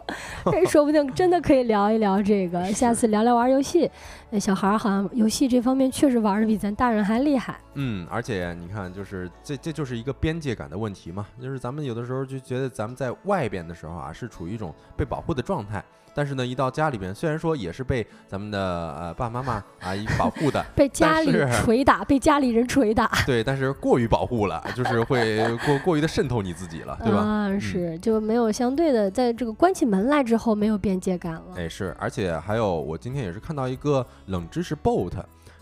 这 说不定 真的可以聊一聊这个，下次聊聊玩游戏。呃小孩儿好像游戏这方面确实玩的比咱大人还厉害。嗯，而且你看，就是这这就是一个边界感的问题嘛，就是咱们有的时候就觉得咱们在外边的时候啊，是处于一种被保护的状态。但是呢，一到家里边，虽然说也是被咱们的呃爸爸妈妈啊一保护的，被家里捶打，被家里人捶打，对，但是过于保护了，就是会过过于的渗透你自己了，对吧？啊，是就没有相对的，在这个关起门来之后没有边界感了。哎，是，而且还有，我今天也是看到一个冷知识 bot，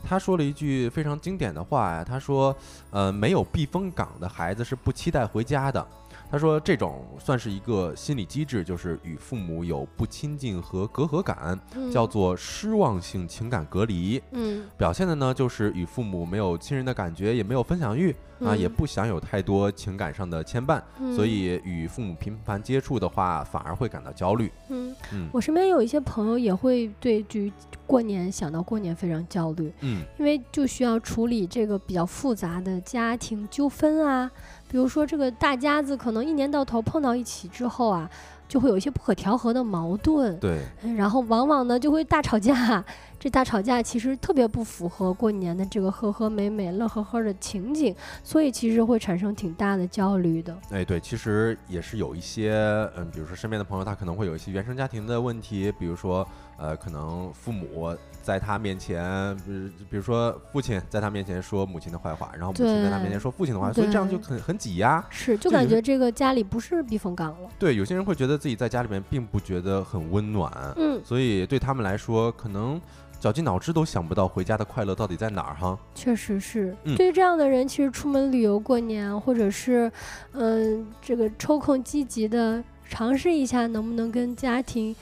他说了一句非常经典的话呀，他说，呃，没有避风港的孩子是不期待回家的。他说这种算是一个心理机制，就是与父母有不亲近和隔阂感，嗯。叫做失望性情感隔离。嗯。表现的呢，就是与父母没有亲人的感觉，也没有分享欲啊，也嗯不想有太多情感上的牵绊，嗯。所以与父母频繁接触的话，反而会感到焦虑。嗯，嗯。我身边有一些朋友也会对于过年想到过年非常焦虑，嗯。因为就需要处理这个比较复杂的家庭纠纷啊，比如说这个大家子可能一年到头碰到一起之后啊，就会有一些不可调和的矛盾，对，嗯然后往往呢就会大吵架。这大吵架其实特别不符合过年的这个和和美美、乐呵呵的情景，所以其实会产生挺大的焦虑的。哎，对，其实也是有一些，嗯，比如说身边的朋友，他可能会有一些原生家庭的问题，比如说，呃，可能父母在他面前，比如比如说父亲在他面前说母亲的坏话，然后母亲在他面前说父亲的话，所以这样就很很挤压。是，就感觉这个家里不是避风港了。对，有些人会觉得自己在家里面并不觉得很温暖，嗯，所以对他们来说，可能绞尽脑汁都想不到回家的快乐到底在哪儿哈。确实是。嗯对于这样的人，其实出门旅游过年，或者是，嗯、这个抽空积极的尝试一下，能不能跟家庭。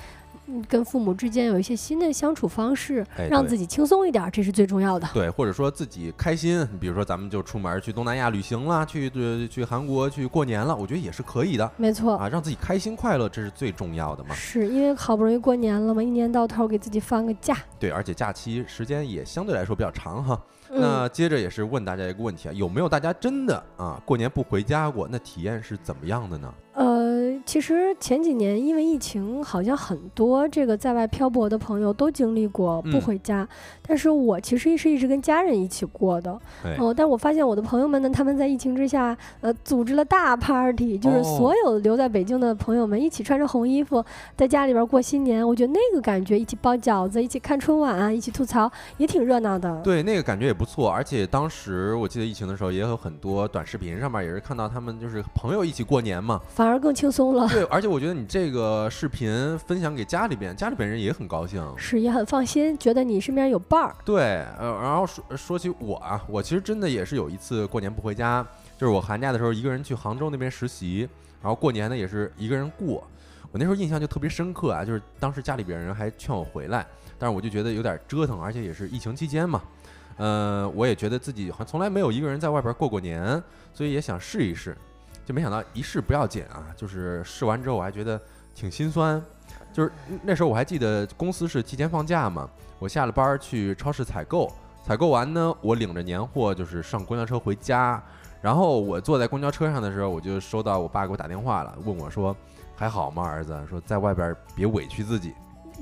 嗯，跟父母之间有一些新的相处方式，哎让自己轻松一点，这是最重要的。对，或者说自己开心，比如说咱们就出门去东南亚旅行啦，去呃去韩国去过年了，我觉得也是可以的没错，啊，让自己开心快乐，这是最重要的嘛。是因为好不容易过年了嘛，一年到头给自己放个假。对，而且假期时间也相对来说比较长哈。嗯、那接着也是问大家一个问题啊，有没有大家真的啊过年不回家过？那体验是怎么样的呢？呃，其实前几年因为疫情，好像很多这个在外漂泊的朋友都经历过不嗯回家，但是我其实是一直跟家人一起过的。哎，哦，但我发现我的朋友们呢，他们在疫情之下，呃，组织了大 party，就是哦所有留在北京的朋友们一起穿着红衣服，在家里边过新年。我觉得那个感觉，一起包饺子，一起看春晚，一起吐槽，也挺热闹的。对，那个感觉也不错。而且当时我记得疫情的时候，也有很多短视频上面也是看到他们就是朋友一起过年嘛。反而更轻松了，对，而且我觉得你这个视频分享给家里边，家里边人也很高兴。是也很放心，觉得你身边有伴儿。对，呃，然后说说起我啊，我其实真的也是有一次过年不回家，就是我寒假的时候一个人去杭州那边实习，然后过年呢也是一个人过。我那时候印象就特别深刻啊，就是当时家里边人还劝我回来，但是我就觉得有点折腾，而且也是疫情期间嘛，呃，我也觉得自己好像从来没有一个人在外边过过年，所以也想试一试，就没想到一试不要紧啊，就是试完之后我还觉得挺心酸，就是那时候我还记得公司是提前放假嘛，我下了班去超市采购，采购完呢，我领着年货就是上公交车回家，然后我坐在公交车上的时候，我就收到我爸给我打电话了，问我说还好吗，儿子？说在外边别委屈自己。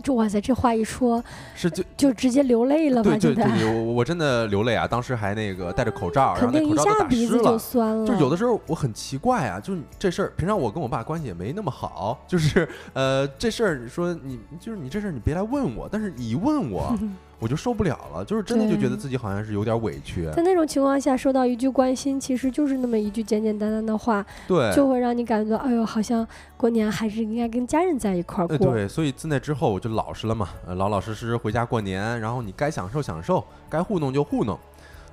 这哇塞，这话一说是就就直接流泪了吧？对对对，我我真的流泪啊！当时还那个戴着口罩，然后那肯定一口罩都打下鼻子就。酸了。就有的时候我很奇怪啊，就是这事儿，平常我跟我爸关系也没那么好，就是呃这事儿说你就是你这事儿你别来问我，但是你一问我，我就受不了了，就是真的就觉得自己好像是有点委屈。在那种情况下，收到一句关心，其实就是那么一句简简单单的话，对，就会让你感觉到，哎呦，好像过年还是应该跟家人在一块儿过。呃对，所以自那之后我就老实了嘛，呃老老实实回家过年，然后你该享受享受，该糊弄就糊弄。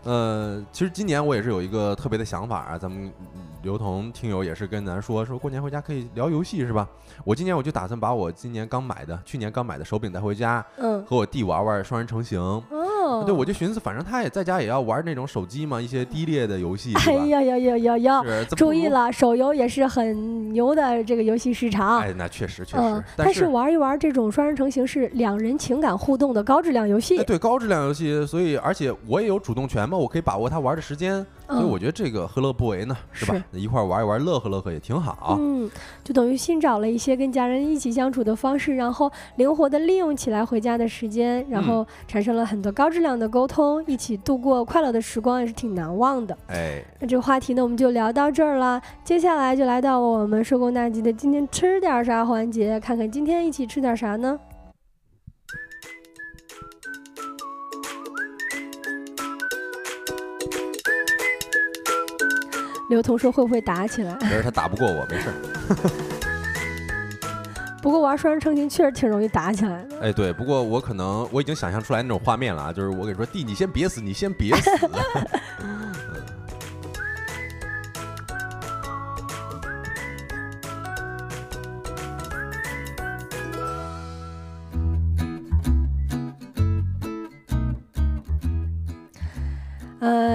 呃，其实今年我也是有一个特别的想法啊，咱们嗯刘同听友也是跟咱说，说过年回家可以聊游戏是吧？我今年我就打算把我今年刚买的、去年刚买的手柄带回家，嗯，和我弟玩玩双人成行。哦，对，我就寻思，反正他也在家也要玩那种手机嘛，一些低劣的游戏，哎呀呀呀呀呀！注意了，手游也是很牛的这个游戏市场。哎，那确实确嗯实，，但是玩一玩这种双人成行是两人情感互动的高质量游戏哎，。对高质量游戏，所以而且我也有主动权嘛，我可以把握他玩的时间，所以嗯我觉得这个何乐不为呢？是吧？一块玩一玩，乐呵乐呵也挺好。嗯，就等于新找了一些跟家人一起相处的方式，然后灵活的利用起来回家的时间，然嗯后产生了很多高质量的沟通，一起度过快乐的时光，也是挺难忘的。哎，那这个话题呢，我们就聊到这儿了。接下来就来到我们收工大吉的今天吃点啥环节，看看今天一起吃点啥呢？刘同说会不会打起来？可是他打不过我，没事。不过玩双人成行确实挺容易打起来的。哎，对，不过我可能我已经想象出来那种画面了啊，就是我跟你说，弟，你先别死，你先别死。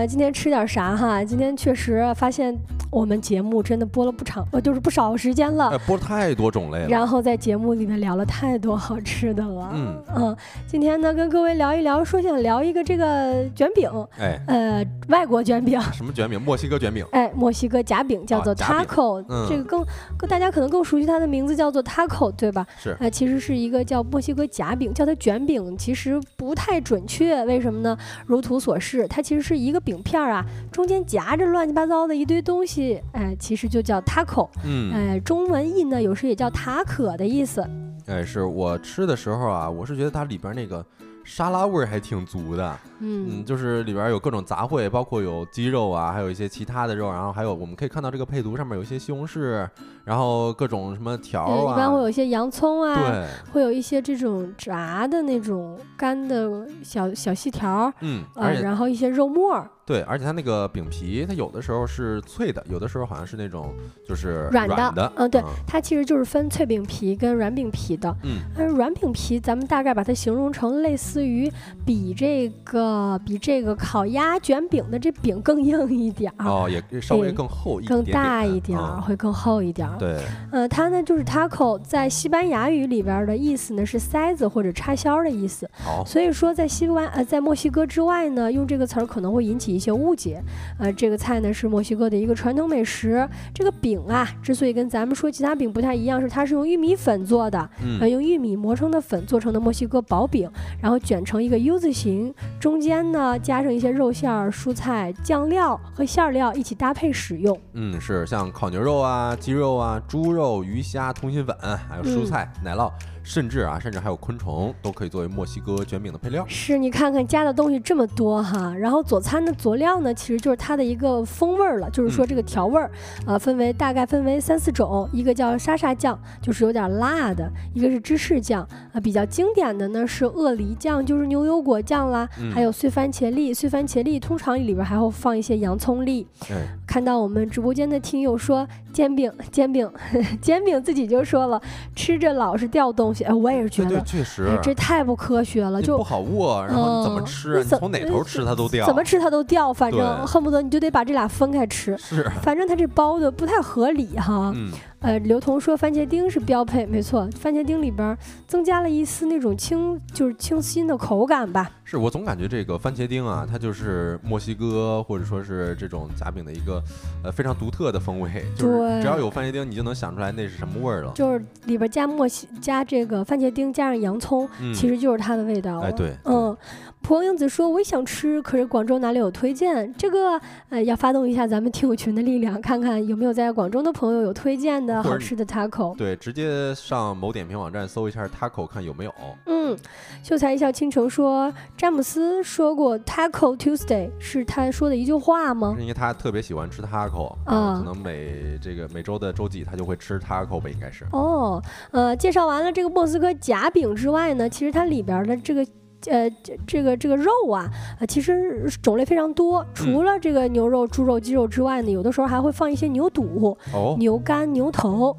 今天吃点啥哈？今天确实发现我们节目真的播了不长，呃，就是不少时间了。哎，播了太多种类了。然后在节目里面聊了太多好吃的了，嗯嗯今天呢跟各位聊一聊，说想聊一个这个卷饼，哎，呃，外国卷饼，什么卷饼？墨西哥卷饼。哎，墨西哥夹饼叫做 taco，、嗯这个更更大家可能更熟悉它的名字叫做 taco，对吧？是呃，其实是一个叫墨西哥夹饼，叫它卷饼其实不太准确，为什么呢？如图所示，它其实是一个饼片啊，中间夹着乱七八糟的一堆东西，哎、其实就叫 taco，嗯，哎、中文译呢有时也叫塔可的意思。哎，是我吃的时候啊，我是觉得它里边那个沙拉味儿还挺足的。嗯，嗯，就是里边有各种杂烩，包括有鸡肉啊，还有一些其他的肉，然后还有我们可以看到这个配图上面有一些西红柿，然后各种什么条对，啊，一般会有一些洋葱啊，对，会有一些这种炸的那种干的小小细条儿，嗯，呃，而且然后一些肉末儿，对，而且它那个饼皮，它有的时候是脆的，有的时候好像是那种就是软的，的，嗯，对，它其实就是分脆饼皮跟软饼皮的。嗯，而软饼皮，咱们大概把它形容成类似于比这个比这个烤鸭卷饼的这饼更硬一点儿，哦，也稍微哎更厚一更点更大一点儿，嗯会更厚一点儿。对，呃，它呢就是 taco，在西班牙语里边儿的意思呢是塞子或者插销的意思。好，所以说，在西班呃，在墨西哥之外呢，用这个词儿可能会引起一些误解。呃，这个菜呢是墨西哥的一个传统美食。这个饼啊，之所以跟咱们说其他饼不太一样，是它是用玉米粉做的，呃，嗯，用玉米磨成的粉做成的墨西哥薄饼，然后卷成一个 U 字形，中间呢加上一些肉馅儿、蔬菜、酱料和馅儿料一起搭配使用。嗯，是像烤牛肉啊、鸡肉啊、猪肉、鱼虾、通心粉，还有蔬嗯菜、奶酪，甚至啊，甚至还有昆虫，都可以作为墨西哥卷饼的配料。是你看看加的东西这么多哈，然后佐餐的佐料呢，其实就是它的一个风味儿了，就是说嗯这个调味儿，呃，分为大概分为三四种，一个叫沙沙酱，就是有点辣的；一个是芝士酱，啊、比较经典的呢是鳄梨酱，就是牛油果酱啦，嗯还有碎番茄粒，碎番茄粒通常里边还会放一些洋葱粒。哎，看到我们直播间的听友说煎饼，煎饼，煎饼自己就说了，吃着老是掉东西，哎，我也是觉对对，得。确实哎，，这太不科学了，就你不好握，然后你怎么嗯吃从哪头吃它都掉。怎么吃它都掉，反正恨不得你就得把这俩分开吃。是？反正它这包的不太合理哈。嗯，呃，刘同说番茄丁是标配，没错，番茄丁里边儿增加了一丝那种清，就是清新的口感吧。是我总感觉这个番茄丁啊，它就是墨西哥或者说是这种夹饼的一个呃非常独特的风味，就是对只要有番茄丁，你就能想出来那是什么味儿了。就是里边加墨西加这个番茄丁，加上洋葱，嗯，其实就是它的味道了。哎对，嗯，蒲公英子说我也想吃，可是广州哪里有推荐？这个呃要发动一下咱们听友群的力量，看看有没有在广州的朋友有推荐的好吃的 taco。对，直接上某点评网站搜一下 taco 看有没有。嗯，秀才一笑倾城说詹姆斯说过 Taco Tuesday 是他说的一句话吗是？因为他特别喜欢吃 taco，啊可能每这个每周的周几他就会吃 taco 吧，应该是。哦，呃，介绍完了这个莫斯科夹饼之外呢，其实它里边的这个。呃，这这个这个肉啊，呃，其实种类非常多。除了这个牛肉、猪肉、鸡肉之外呢，有的时候还会放一些牛肚、哦，牛肝、牛头。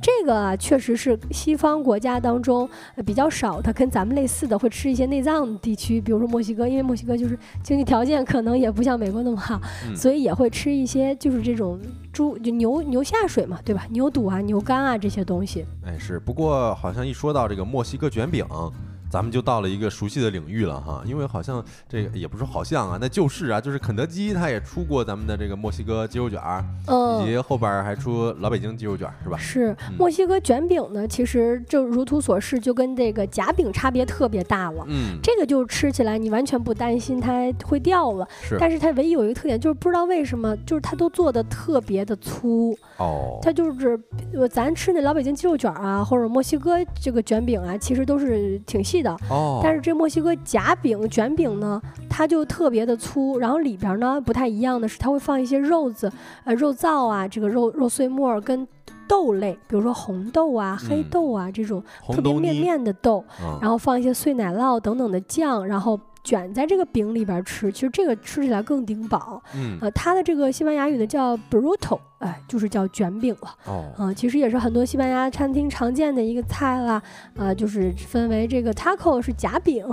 这个啊，确实是西方国家当中、呃、比较少的，跟咱们类似的，会吃一些内脏地区，比如说墨西哥，因为墨西哥就是经济条件可能也不像美国那么好，嗯所以也会吃一些就是这种猪就牛牛下水嘛，对吧？牛肚啊、牛肝啊这些东西。哎是，不过好像一说到这个墨西哥卷饼。咱们就到了一个熟悉的领域了哈，因为好像这个也不是好像啊，那就是啊，就是肯德基它也出过咱们的这个墨西哥鸡肉卷儿，以嗯，及后边儿还出老北京鸡肉卷儿，是吧？是嗯。墨西哥卷饼呢，其实就如图所示，就跟这个夹饼差别特别大了。嗯，这个就吃起来你完全不担心它会掉了，是。但是它唯一有一个特点就是不知道为什么，就是它都做的特别的粗，哦，它就是呃咱吃那老北京鸡肉卷啊，或者墨西哥这个卷饼啊，其实都是挺细的，哦，但是这墨西哥夹饼卷饼呢，它就特别的粗，然后里边呢不太一样的是，它会放一些肉子，呃，肉燥啊，这个肉肉碎末儿跟豆类，比如说红豆啊、黑嗯。豆啊这种特别面面的豆，嗯然后放一些碎奶酪等等的酱，然后卷在这个饼里边吃，其实这个吃起来更顶饱。嗯，呃，它的这个西班牙语呢叫 burrito，哎，就是叫卷饼了。哦，啊、其实也是很多西班牙餐厅常见的一个菜啦，呃，就是分为这个 taco 是夹饼，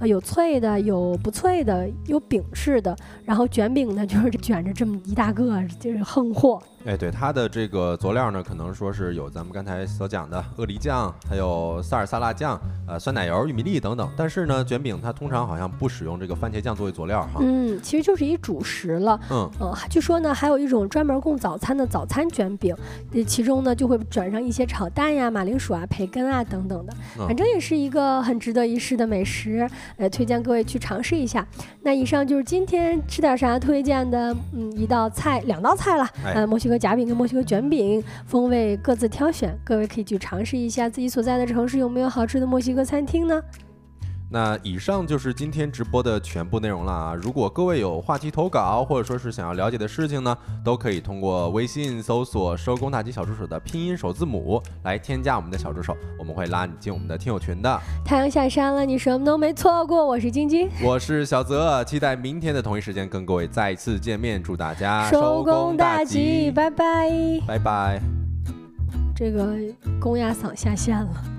呃，有脆的，有不脆的，有饼式的，然后卷饼呢就是卷着这么一大个，就是横货。哎，对，它的这个佐料呢，可能说是有咱们刚才所讲的鳄梨酱，还有萨尔萨辣酱，呃，酸奶油、玉米粒等等。但是呢，卷饼它通常好像不使用这个番茄酱作为佐料哈。嗯，其实就是一主食了。嗯，呃，据说呢，还有一种专门供早餐的早餐卷饼，呃，其中呢就会卷上一些炒蛋呀、马铃薯啊、培根啊等等的，嗯反正也是一个很值得一试的美食，呃，推荐各位去尝试一下。那以上就是今天吃点啥推荐的，嗯，一道菜、两道菜了，哎呃，墨西哥夹饼跟墨西哥卷饼，风味各自挑选，各位可以去尝试一下自己所在的城市有没有好吃的墨西哥餐厅呢？那以上就是今天直播的全部内容了啊！如果各位有话题投稿，或者说是想要了解的事情呢，都可以通过微信搜索“收工大吉小助手”的拼音首字母来添加我们的小助手，我们会拉你进我们的听友群的。太阳下山了，你什么都没错过，我是晶晶。我是小泽，期待明天的同一时间跟各位再次见面，祝大家收工大吉吉，，拜拜。拜拜。这个公鸭嗓下线了。